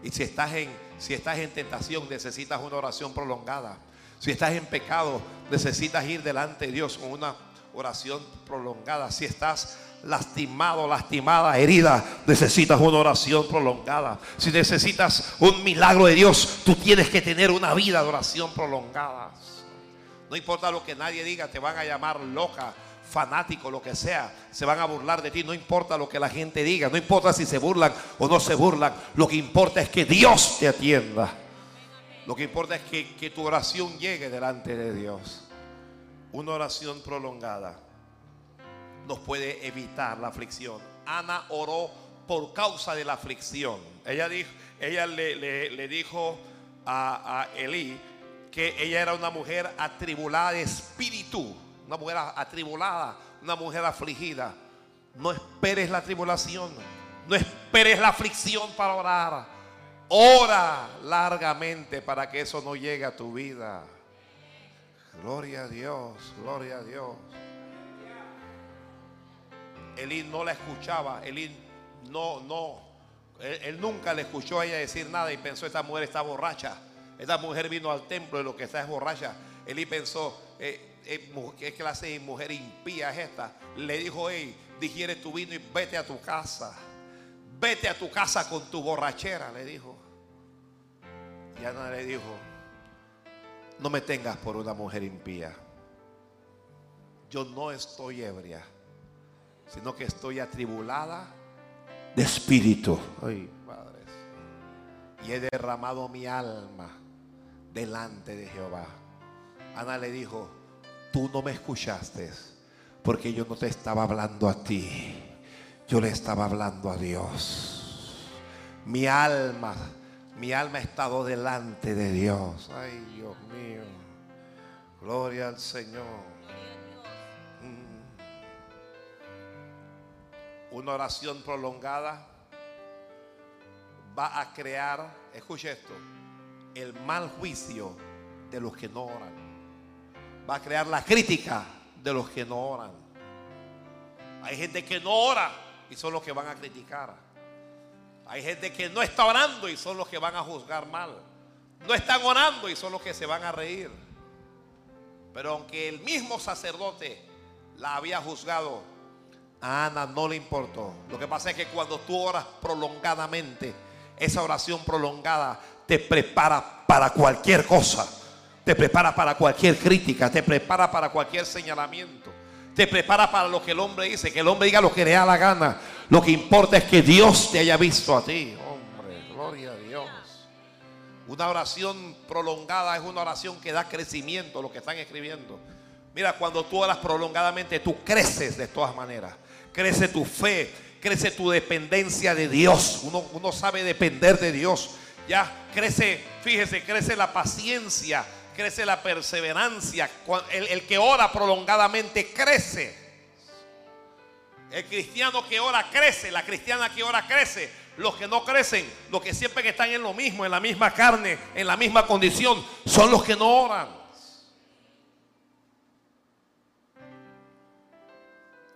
S3: Y si estás en, si estás en tentación, necesitas una oración prolongada. Si estás en pecado, necesitas ir delante de Dios con una oración prolongada. Si estás lastimado, lastimada, herida, necesitas una oración prolongada. Si necesitas un milagro de Dios, tú tienes que tener una vida de oración prolongada. No importa lo que nadie diga, te van a llamar loca, fanático, lo que sea. Se van a burlar de ti. No importa lo que la gente diga. No importa si se burlan o no se burlan. Lo que importa es que Dios te atienda. Lo que importa es que, que tu oración llegue delante de Dios. Una oración prolongada nos puede evitar la aflicción. Ana oró por causa de la aflicción. Ella, dijo, ella le, le- dijo a, a que ella era una mujer atribulada de espíritu, una mujer atribulada, una mujer afligida. No esperes la tribulación, no esperes la aflicción para orar. Ora largamente para que eso no llegue a tu vida. Gloria a Dios, gloria a Dios. Elí no la escuchaba, Elí no, no, él, él nunca le escuchó a ella decir nada y pensó, esta mujer está borracha, esta mujer vino al templo y lo que está es borracha. Elí pensó, eh, ¿qué clase de mujer impía es esta? Le dijo, hey, digiere tu vino y vete a tu casa, vete a tu casa con tu borrachera, le dijo. Y Ana le dijo, no me tengas por una mujer impía. Yo no estoy ebria, sino que estoy atribulada de espíritu. Ay, padres. Y he derramado mi alma delante de Jehová. Ana le dijo, tú no me escuchaste porque yo no te estaba hablando a ti, yo le estaba hablando a Dios. Mi alma, mi alma ha estado delante de Dios. Ay, Dios mío. Gloria al Señor. Mm. Una oración prolongada va a crear, escuche esto, el mal juicio de los que no oran. Va a crear la crítica de los que no oran. Hay gente que no ora y son los que van a criticar. Hay gente que no está orando y son los que van a juzgar mal. No están orando y son los que se van a reír. Pero aunque el mismo sacerdote la había juzgado, a Ana no le importó. Lo que pasa es que cuando tú oras prolongadamente, esa oración prolongada te prepara para cualquier cosa. Te prepara para cualquier crítica, te prepara para cualquier señalamiento. Te prepara para lo que el hombre dice, que el hombre diga lo que le da la gana. Lo que importa es que Dios te haya visto a ti. Hombre, gloria a Dios. Una oración prolongada es una oración que da crecimiento, lo que están escribiendo. Mira, cuando tú oras prolongadamente, tú creces de todas maneras. Crece tu fe, crece tu dependencia de Dios. Uno, uno sabe depender de Dios. Ya crece, fíjese, crece la paciencia, crece la perseverancia. El, que ora prolongadamente crece. El cristiano que ora crece, la cristiana que ora crece. Los que no crecen, los que siempre están en lo mismo, en la misma carne, en la misma condición, son los que no oran.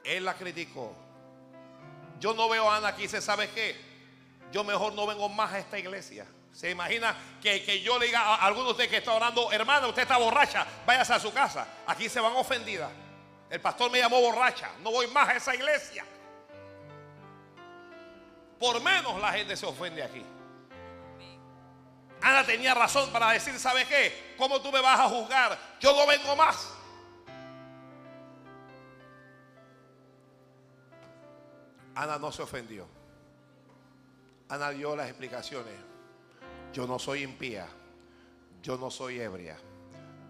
S3: Él la criticó. Yo no veo a Ana aquí, ¿se sabe qué? Yo mejor no vengo más a esta iglesia. Se imagina que, que, yo le diga a alguno de ustedes que está orando, hermana, usted está borracha, váyase a su casa. Aquí se van ofendidas. El pastor me llamó borracha, no voy más a esa iglesia. Por menos la gente se ofende aquí. Ana tenía razón para decir, ¿sabe qué? ¿Cómo tú me vas a juzgar? Yo no vengo más. Ana no se ofendió. Ana dio las explicaciones. Yo no soy impía. Yo no soy ebria.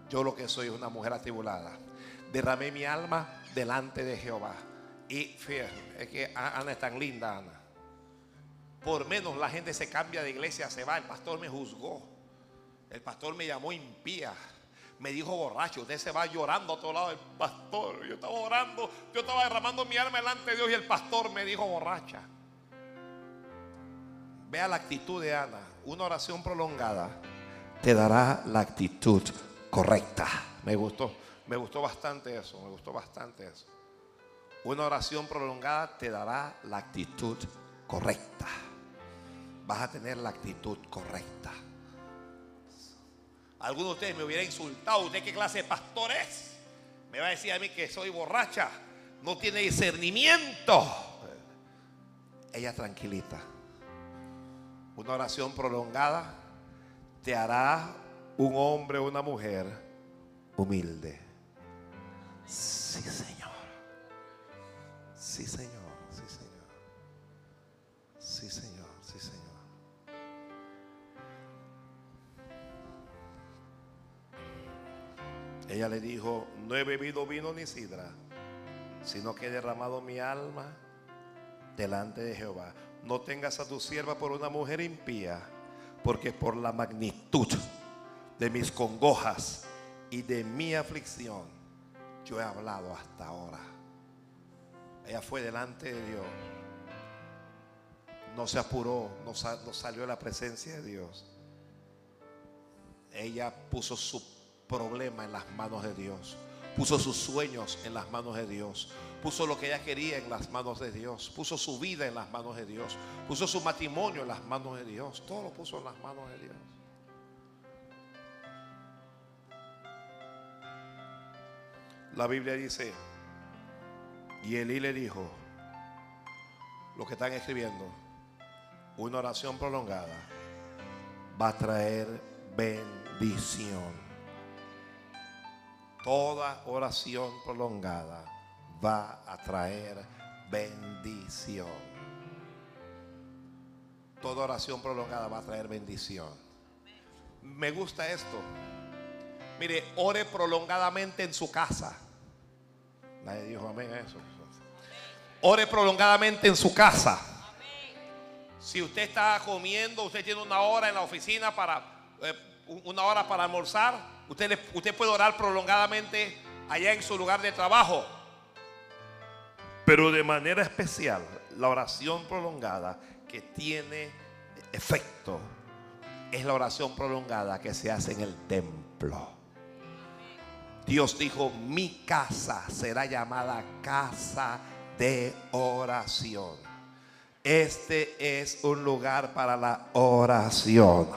S3: Yo lo que soy es una mujer atribulada. Derramé mi alma delante de Jehová. Y fíjate, es que Ana es tan linda, Ana. Por menos la gente se cambia de iglesia, se va. El pastor me juzgó. El pastor me llamó impía. Me dijo borracho. Usted se va llorando a todo lado. El pastor, yo estaba orando. Yo estaba derramando mi alma delante de Dios y el pastor me dijo borracha. Vea la actitud de Ana. Una oración prolongada te dará la actitud correcta. Me gustó. Me gustó bastante eso. Me gustó bastante eso. Una oración prolongada te dará la actitud correcta. Vas a tener la actitud correcta. Alguno de ustedes me hubiera insultado. ¿Usted qué clase de pastor es? Me va a decir a mí que soy borracha. No tiene discernimiento. Ella tranquilita. Una oración prolongada te hará un hombre o una mujer humilde. Sí, Señor. Sí, Señor. Sí, Señor. Sí, Señor. Sí, Señor. Ella le dijo, no he bebido vino ni sidra, sino que he derramado mi alma delante de Jehová. No tengas a tu sierva por una mujer impía, porque por la magnitud de mis congojas y de mi aflicción, yo he hablado hasta ahora. Ella fue delante de Dios. No se apuró, no, no salió de la presencia de Dios. Ella puso su problema en las manos de Dios. Puso sus sueños en las manos de Dios. Puso lo que ella quería en las manos de Dios. Puso su vida en las manos de Dios. Puso su matrimonio en las manos de Dios. Todo lo puso en las manos de Dios. La Biblia dice, y Elí le dijo, lo que están escribiendo, una oración prolongada va a traer bendición. Toda oración prolongada va a traer bendición. Toda oración prolongada va a traer bendición. Me gusta esto. Mire, ore prolongadamente en su casa. Nadie dijo amén a eso. Ore prolongadamente en su casa. Si usted está comiendo, usted tiene una hora en la oficina para eh, una hora para almorzar, usted, usted puede orar prolongadamente allá en su lugar de trabajo. Pero de manera especial, la oración prolongada que tiene efecto es la oración prolongada que se hace en el templo. Dios dijo, mi casa será llamada casa de oración. Este es un lugar para la oración.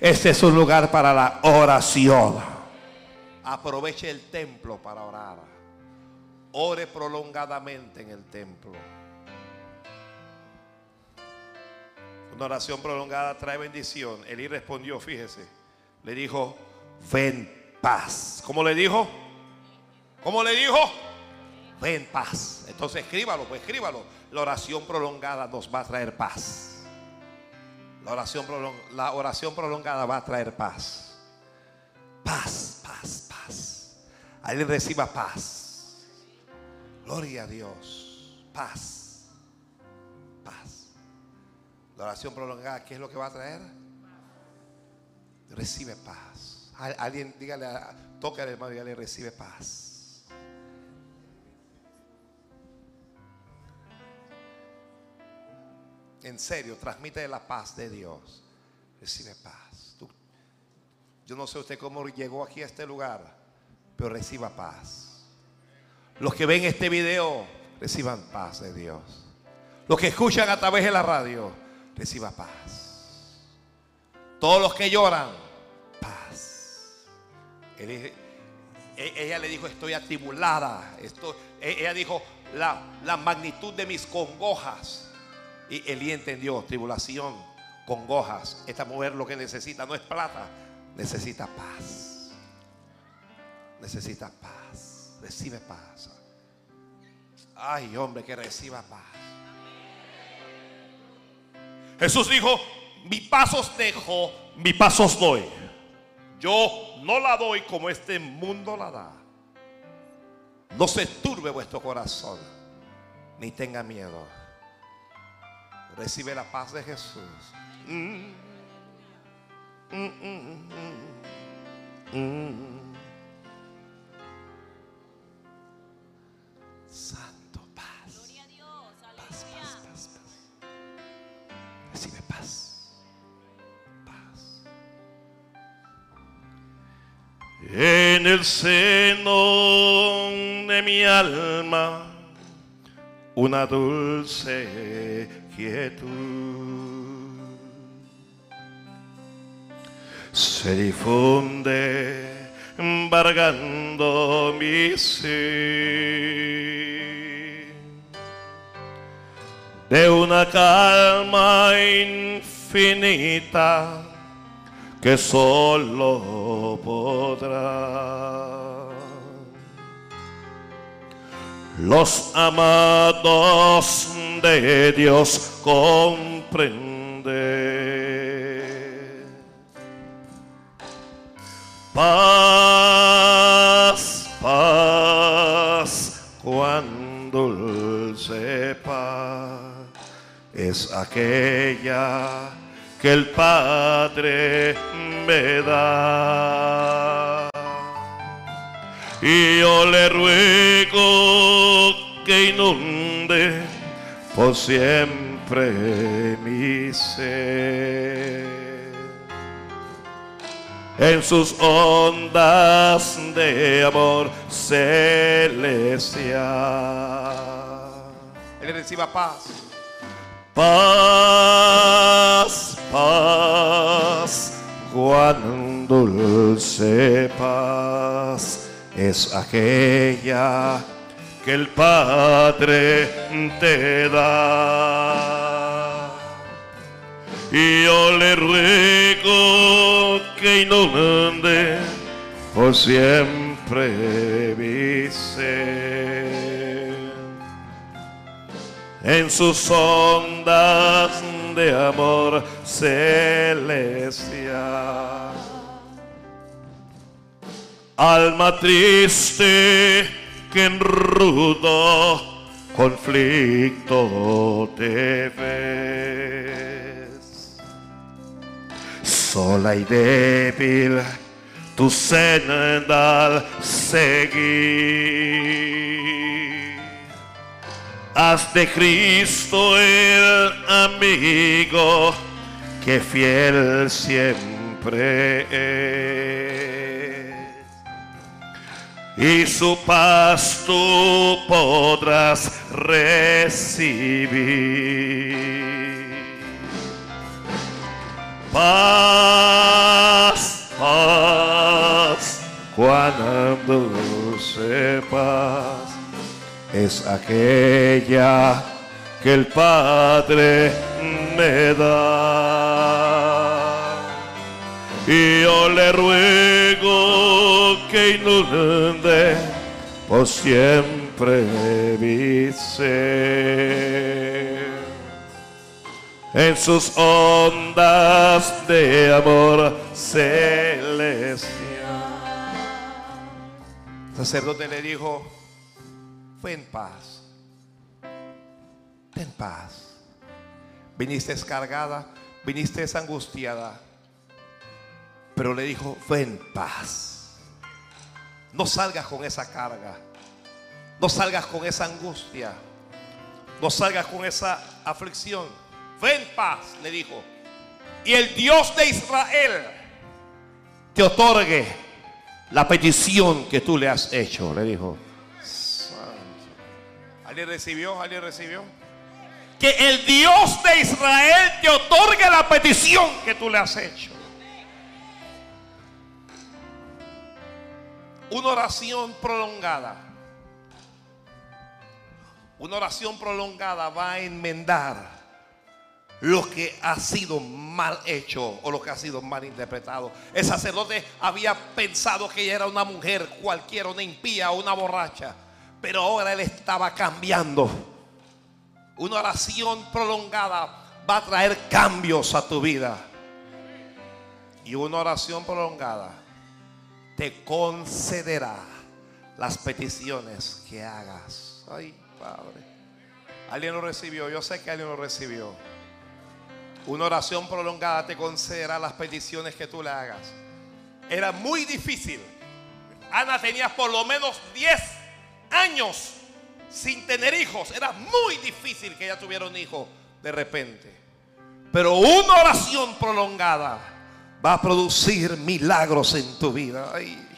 S3: Este es un lugar para la oración. Aproveche el templo para orar. Ore prolongadamente en el templo. Una oración prolongada trae bendición. Elí respondió, fíjese, le dijo, ven paz. ¿Cómo le dijo? ¿Cómo le dijo? Ven paz. Entonces escríbalo, pues escríbalo. La oración prolongada nos va a traer paz. La oración, prolongada va a traer paz. Paz, paz, paz. Alguien reciba paz. Gloria a Dios. Paz. Paz. La oración prolongada, ¿qué es lo que va a traer? Recibe paz. Al- Alguien, dígale, toca al hermano y dígale, recibe paz. En serio, transmite la paz de Dios. Recibe paz. Tú- yo no sé usted cómo llegó aquí a este lugar, pero reciba paz. Los que ven este video, reciban paz de Dios. Los que escuchan a través de la radio, reciba paz. Todos los que lloran, paz. E- ella le dijo, estoy atribulada. E- ella dijo, la, la magnitud de mis congojas. Y Elí entendió, tribulación, congojas. Esta mujer lo que necesita no es plata, necesita paz. Necesita paz. Recibe paz. Ay, hombre, que reciba paz. Jesús dijo, mi pasos dejo, mi pasos doy. Yo no la doy como este mundo la da. No se turbe vuestro corazón, ni tenga miedo. Recibe la paz de Jesús. Mm. Mm, mm, Santo paz.
S4: Gloria a Dios.
S3: Paz,
S4: Aleluya.
S3: paz, paz, paz. Recibe paz. Paz. En el seno de mi alma una dulce quietud se difunde embargando mi ser de una calma infinita que solo podrá los amados de Dios comprender. Paz, paz, cuán dulce paz es aquella que el Padre me da. Y yo le ruego que inunde por siempre mi ser. En sus ondas de amor celestial. Él reciba paz. Paz, paz, cuán dulce paz es aquella que el Padre te da. Yo le ruego que inunde por siempre mi ser en sus ondas de amor celestial. Alma triste que en rudo conflicto te ves. Sola y débil tu senda al seguir. Haz de Cristo el amigo que fiel siempre es. Y su paz tú podrás recibir. Paz, paz, cuando sepas es aquella que el Padre me da. Y yo le ruego que inunde por siempre mi ser. En sus ondas de amor celestial. El sacerdote le dijo, fue en paz. Ten paz. Viniste descargada, viniste desangustiada. Pero le dijo, fue en paz. No salgas con esa carga. No salgas con esa angustia. No salgas con esa aflicción. Fue en paz, le dijo. Y el Dios de Israel te otorgue la petición que tú le has hecho, le dijo. ¿Alguien recibió? ¿Alguien recibió? Que el Dios de Israel te otorgue la petición que tú le has hecho. Una oración prolongada. Una oración prolongada va a enmendar lo que ha sido mal hecho o lo que ha sido mal interpretado. El sacerdote había pensado que ella era una mujer cualquiera, una impía o una borracha. Pero ahora él estaba cambiando. Una oración prolongada va a traer cambios a tu vida. Y una oración prolongada te concederá las peticiones que hagas. Ay, Padre. Alguien lo recibió. Yo sé que alguien lo recibió. Una oración prolongada te concederá las peticiones que tú le hagas. Era muy difícil. Ana tenía por lo menos 10 años sin tener hijos. Era muy difícil que ella tuviera un hijo de repente. Pero una oración prolongada va a producir milagros en tu vida. Ay.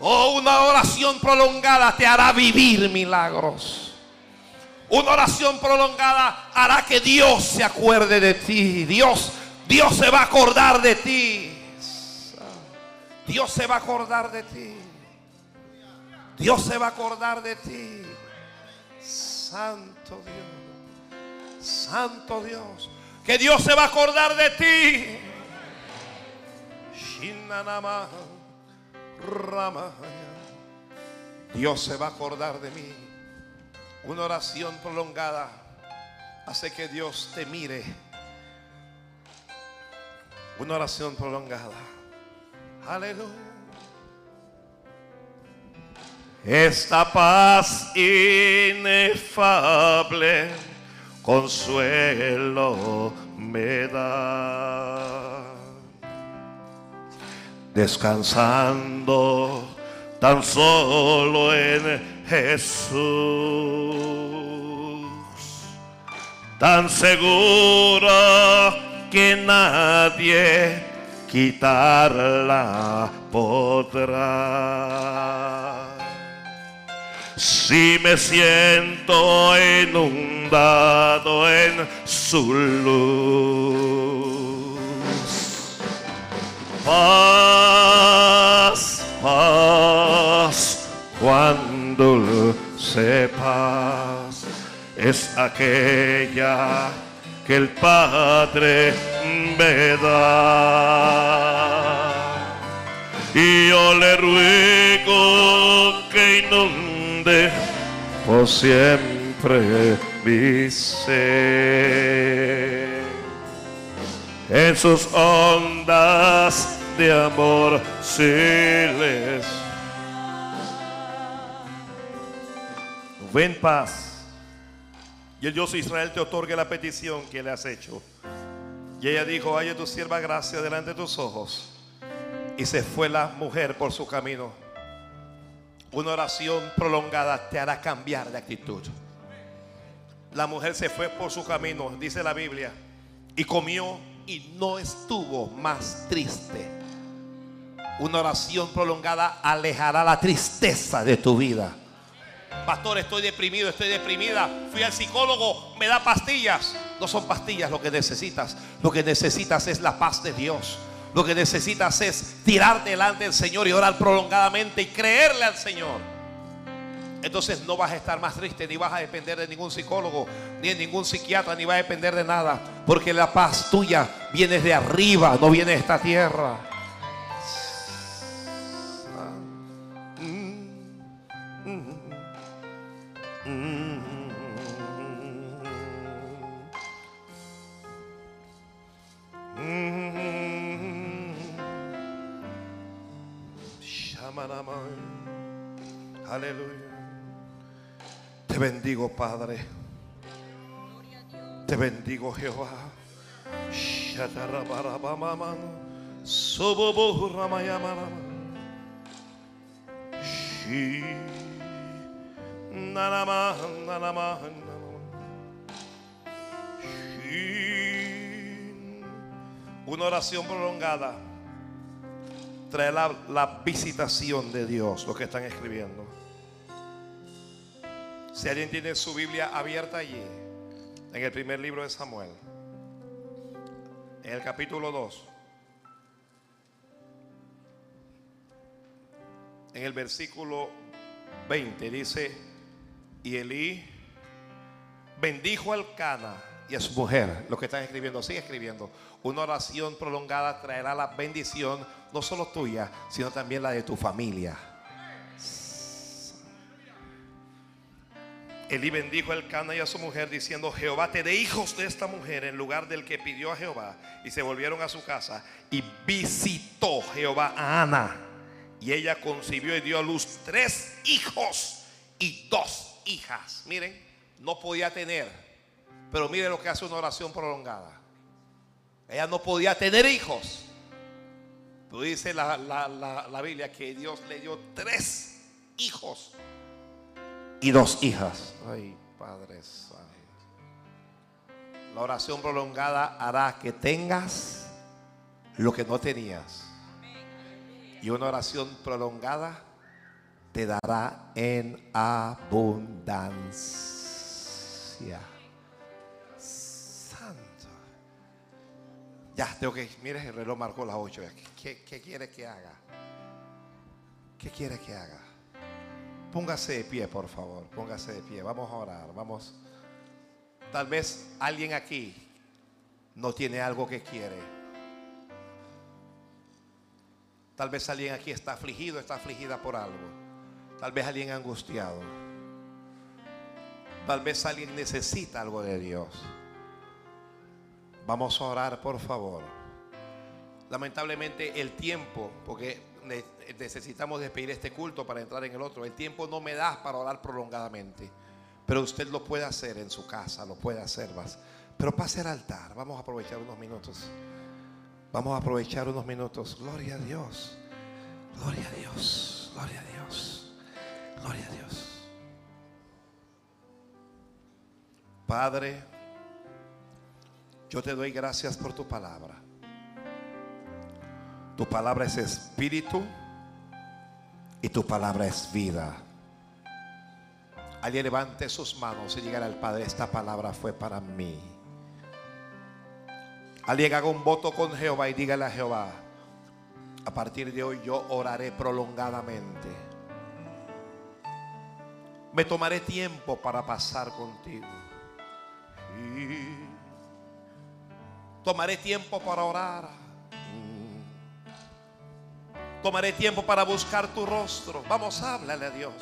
S3: Oh, una oración prolongada te hará vivir milagros. Una oración prolongada hará que Dios se acuerde de ti. Dios, Dios se va a acordar de ti. Dios se va a acordar de ti. Dios se va a acordar de ti. Santo Dios. Santo Dios. Que Dios se va a acordar de ti. Dios se va a acordar de mí. Una oración prolongada hace que Dios te mire. Una oración prolongada. Aleluya. Esta paz inefable consuelo me da. Descansando tan solo en Jesús, tan seguro que nadie quitarla podrá. Si me siento inundado en su luz, paz, paz, cuando sepas, es aquella que el Padre me da. Y yo le ruego que inunde por siempre mi ser. En sus ondas de amor les Ven paz. Y el Dios de Israel te otorgue la petición que le has hecho. Y ella dijo, haya tu sierva gracia delante de tus ojos. Y se fue la mujer por su camino. Una oración prolongada te hará cambiar de actitud. La mujer se fue por su camino, dice la Biblia, y comió y no estuvo más triste. Una oración prolongada alejará la tristeza de tu vida. Pastor, estoy deprimido, estoy deprimida. Fui al psicólogo, me da pastillas. No son pastillas lo que necesitas. Lo que necesitas es la paz de Dios. Lo que necesitas es tirar delante del Señor y orar prolongadamente y creerle al Señor. Entonces no vas a estar más triste, ni vas a depender de ningún psicólogo, ni de ningún psiquiatra, ni vas a depender de nada. Porque la paz tuya viene de arriba, no viene de esta tierra. Padre. Te bendigo, Jehová. Una oración prolongada trae la, la, visitación de Dios, lo que están escribiendo. Si alguien tiene su Biblia abierta allí, en el primer libro de Samuel, en el capítulo 2, en el versículo 20 dice, y Elí bendijo al Cana y a su mujer, lo que están escribiendo, sigue escribiendo, una oración prolongada traerá la bendición, no solo tuya, sino también la de tu familia. Elí bendijo al Cana y a su mujer diciendo, Jehová te dé hijos de esta mujer en lugar del que pidió a Jehová. Y se volvieron a su casa y visitó Jehová a Ana. Y ella concibió y dio a luz tres hijos y dos hijas. Miren, no podía tener, pero miren lo que hace una oración prolongada. Ella no podía tener hijos. Pero dice la, la, la, la Biblia que Dios le dio tres hijos y dos hijas. Ay, Padre Santo. La oración prolongada hará que tengas lo que no tenías. Y una oración prolongada te dará en abundancia. Santo. Ya, tengo que. Mire, el reloj marcó las 8. ¿Qué, qué quiere que haga? ¿Qué quiere que haga? Póngase de pie, por favor. Póngase de pie. Vamos a orar. Vamos. Tal vez alguien aquí no tiene algo que quiere. Tal vez alguien aquí está afligido, está afligida por algo. Tal vez alguien angustiado. Tal vez alguien necesita algo de Dios. Vamos a orar, por favor. Lamentablemente el tiempo, porque necesitamos despedir este culto para entrar en el otro. El tiempo no me da para orar prolongadamente. Pero usted lo puede hacer en su casa, lo puede hacer más. Pero pase al altar. Vamos a aprovechar unos minutos. Vamos a aprovechar unos minutos. Gloria a Dios. Gloria a Dios. Gloria a Dios. Gloria a Dios. Padre, yo te doy gracias por tu palabra. Tu palabra es espíritu y tu palabra es vida. Alguien levante sus manos y diga al Padre, esta palabra fue para mí. Alguien haga un voto con Jehová y dígale a Jehová, a partir de hoy yo oraré prolongadamente. Me tomaré tiempo para pasar contigo. Y tomaré tiempo para orar. Tomaré tiempo para buscar tu rostro. Vamos, háblale a Dios.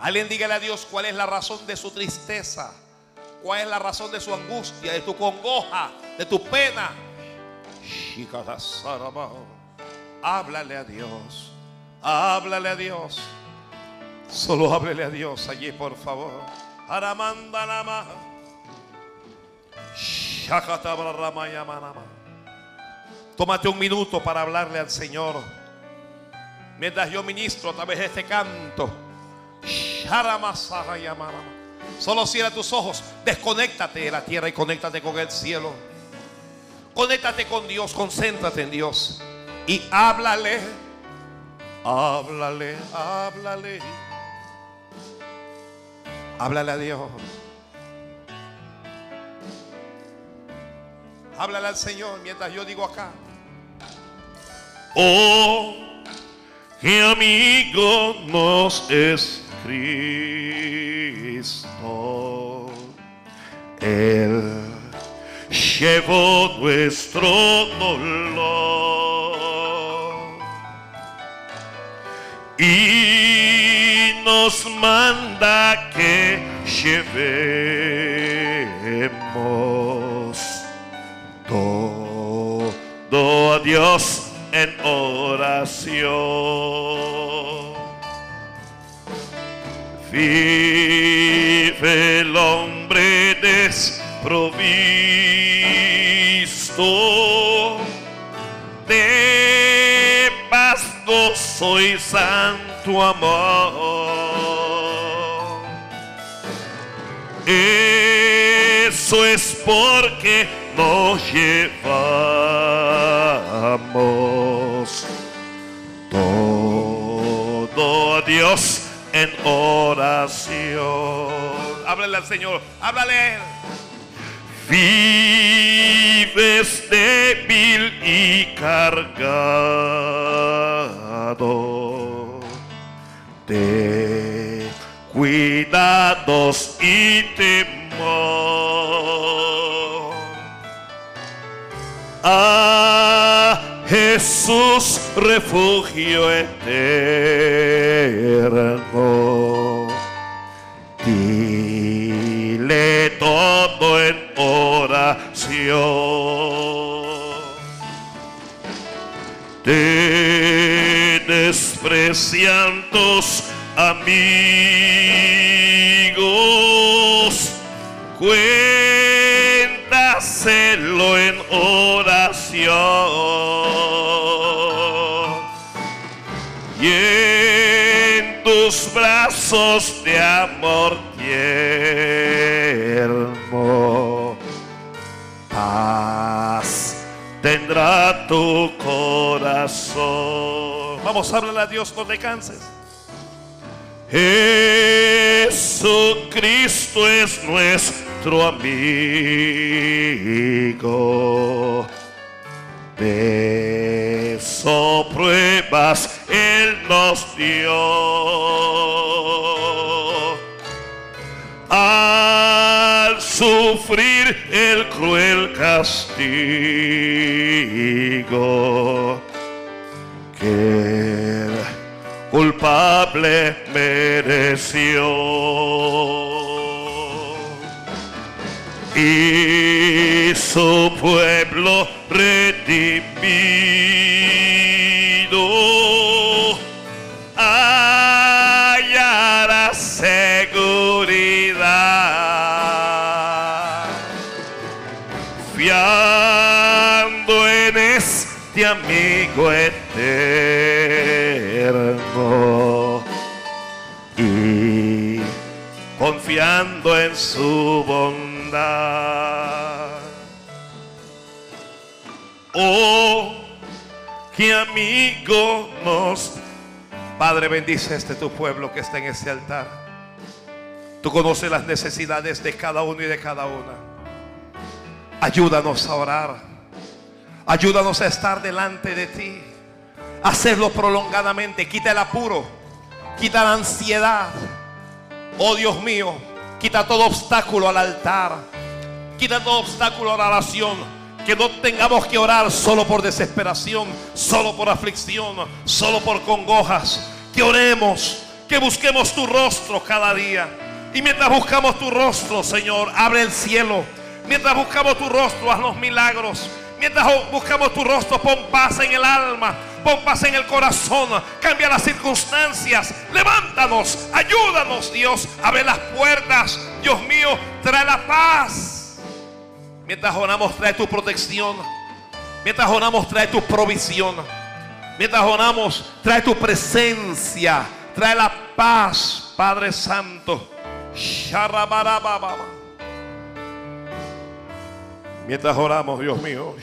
S3: Alguien dígale a Dios cuál es la razón de su tristeza.
S5: cuál es la razón de su angustia, de tu congoja, de tu pena. Háblale a Dios. Háblale a Dios. Solo háblele a Dios allí, por favor. Aramanda nama. Tómate un minuto para hablarle al Señor. Mientras yo ministro a través de este canto. Solo cierra tus ojos. Desconéctate de la tierra y conéctate con el cielo. Conéctate con Dios. Concéntrate en Dios. Y háblale. Háblale, háblale. Háblale a Dios. Háblale al Señor mientras yo digo acá.
S3: Oh, qué amigo nos es Cristo. Él llevó nuestro dolor y nos manda que llevemos todo a Dios en oración. Vive el hombre desprovisto de paz, gozo y santo amor. Eso es porque nos llevamos todo a Dios en oración.
S5: Háblale al Señor. Háblale.
S3: Vives débil y cargado de cuidados y temor. A Jesús refugio eterno. Dile todo en oración. Te desprecian tus amigos. De amor tierno, paz tendrá tu corazón.
S5: Vamos a hablarle a Dios, no te canses.
S3: Jesucristo es nuestro amigo. De eso pruebas Él nos dio. El cruel castigo que culpable mereció. Y su pueblo amigo eterno y confiando en su bondad. Oh, qué amigo nos
S5: Padre, bendice este tu pueblo que está en este altar. Tú conoces las necesidades de cada uno y de cada una. Ayúdanos a orar. Ayúdanos a estar delante de ti. Hacerlo prolongadamente. Quita el apuro. Quita la ansiedad. Oh Dios mío, quita todo obstáculo al altar. Quita todo obstáculo a la oración. Que no tengamos que orar solo por desesperación, solo por aflicción, solo por congojas. Que oremos, que busquemos tu rostro cada día.
S3: Y mientras buscamos tu rostro, Señor, abre el cielo. Mientras buscamos tu rostro, haz los milagros. Mientras buscamos tu rostro, pon paz en el alma, pon paz en el corazón, cambia las circunstancias, levántanos, ayúdanos, Dios, abre las puertas, Dios mío, trae la paz. Mientras oramos, trae tu protección. Mientras oramos, trae tu provisión. Mientras oramos, trae tu presencia, trae la paz, Padre Santo. Mientras oramos, Dios mío,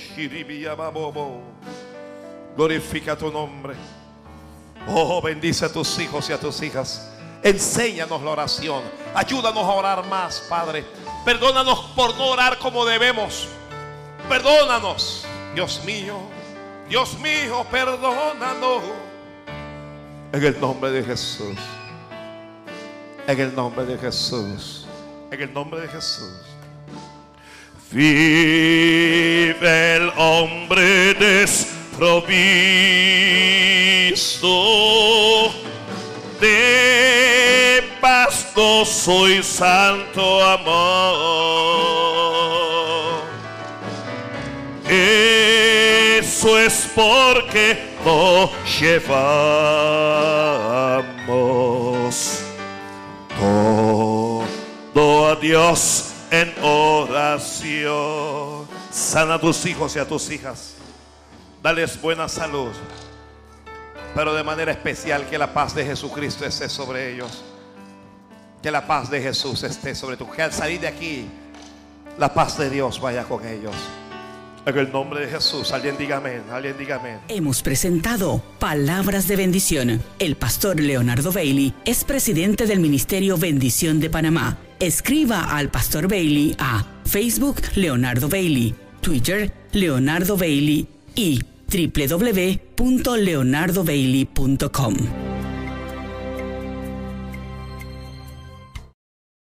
S3: glorifica tu nombre. Oh, bendice a tus hijos y a tus hijas. Enséñanos la oración. Ayúdanos a orar más, Padre. Perdónanos por no orar como debemos. Perdónanos, Dios mío. Dios mío, perdónanos. En el nombre de Jesús. En el nombre de Jesús. En el nombre de Jesús. Vive el hombre desprovisto de pastoso y santo amor. Eso es porque no llevamos todo a Dios en oración. Sana a tus hijos y a tus hijas. Dales buena salud. Pero de manera especial que la paz de Jesucristo esté sobre ellos. Que la paz de Jesús esté sobre tu. Que al salir de aquí, la paz de Dios vaya con ellos. En el nombre de Jesús, alguien diga amén, alguien diga amén.
S1: Hemos presentado Palabras de Bendición. El pastor Leonardo Bailey es presidente del Ministerio Bendición de Panamá. Escriba al pastor Bailey a Facebook Leonardo Bailey, Twitter Leonardo Bailey y www.leonardobailey.com.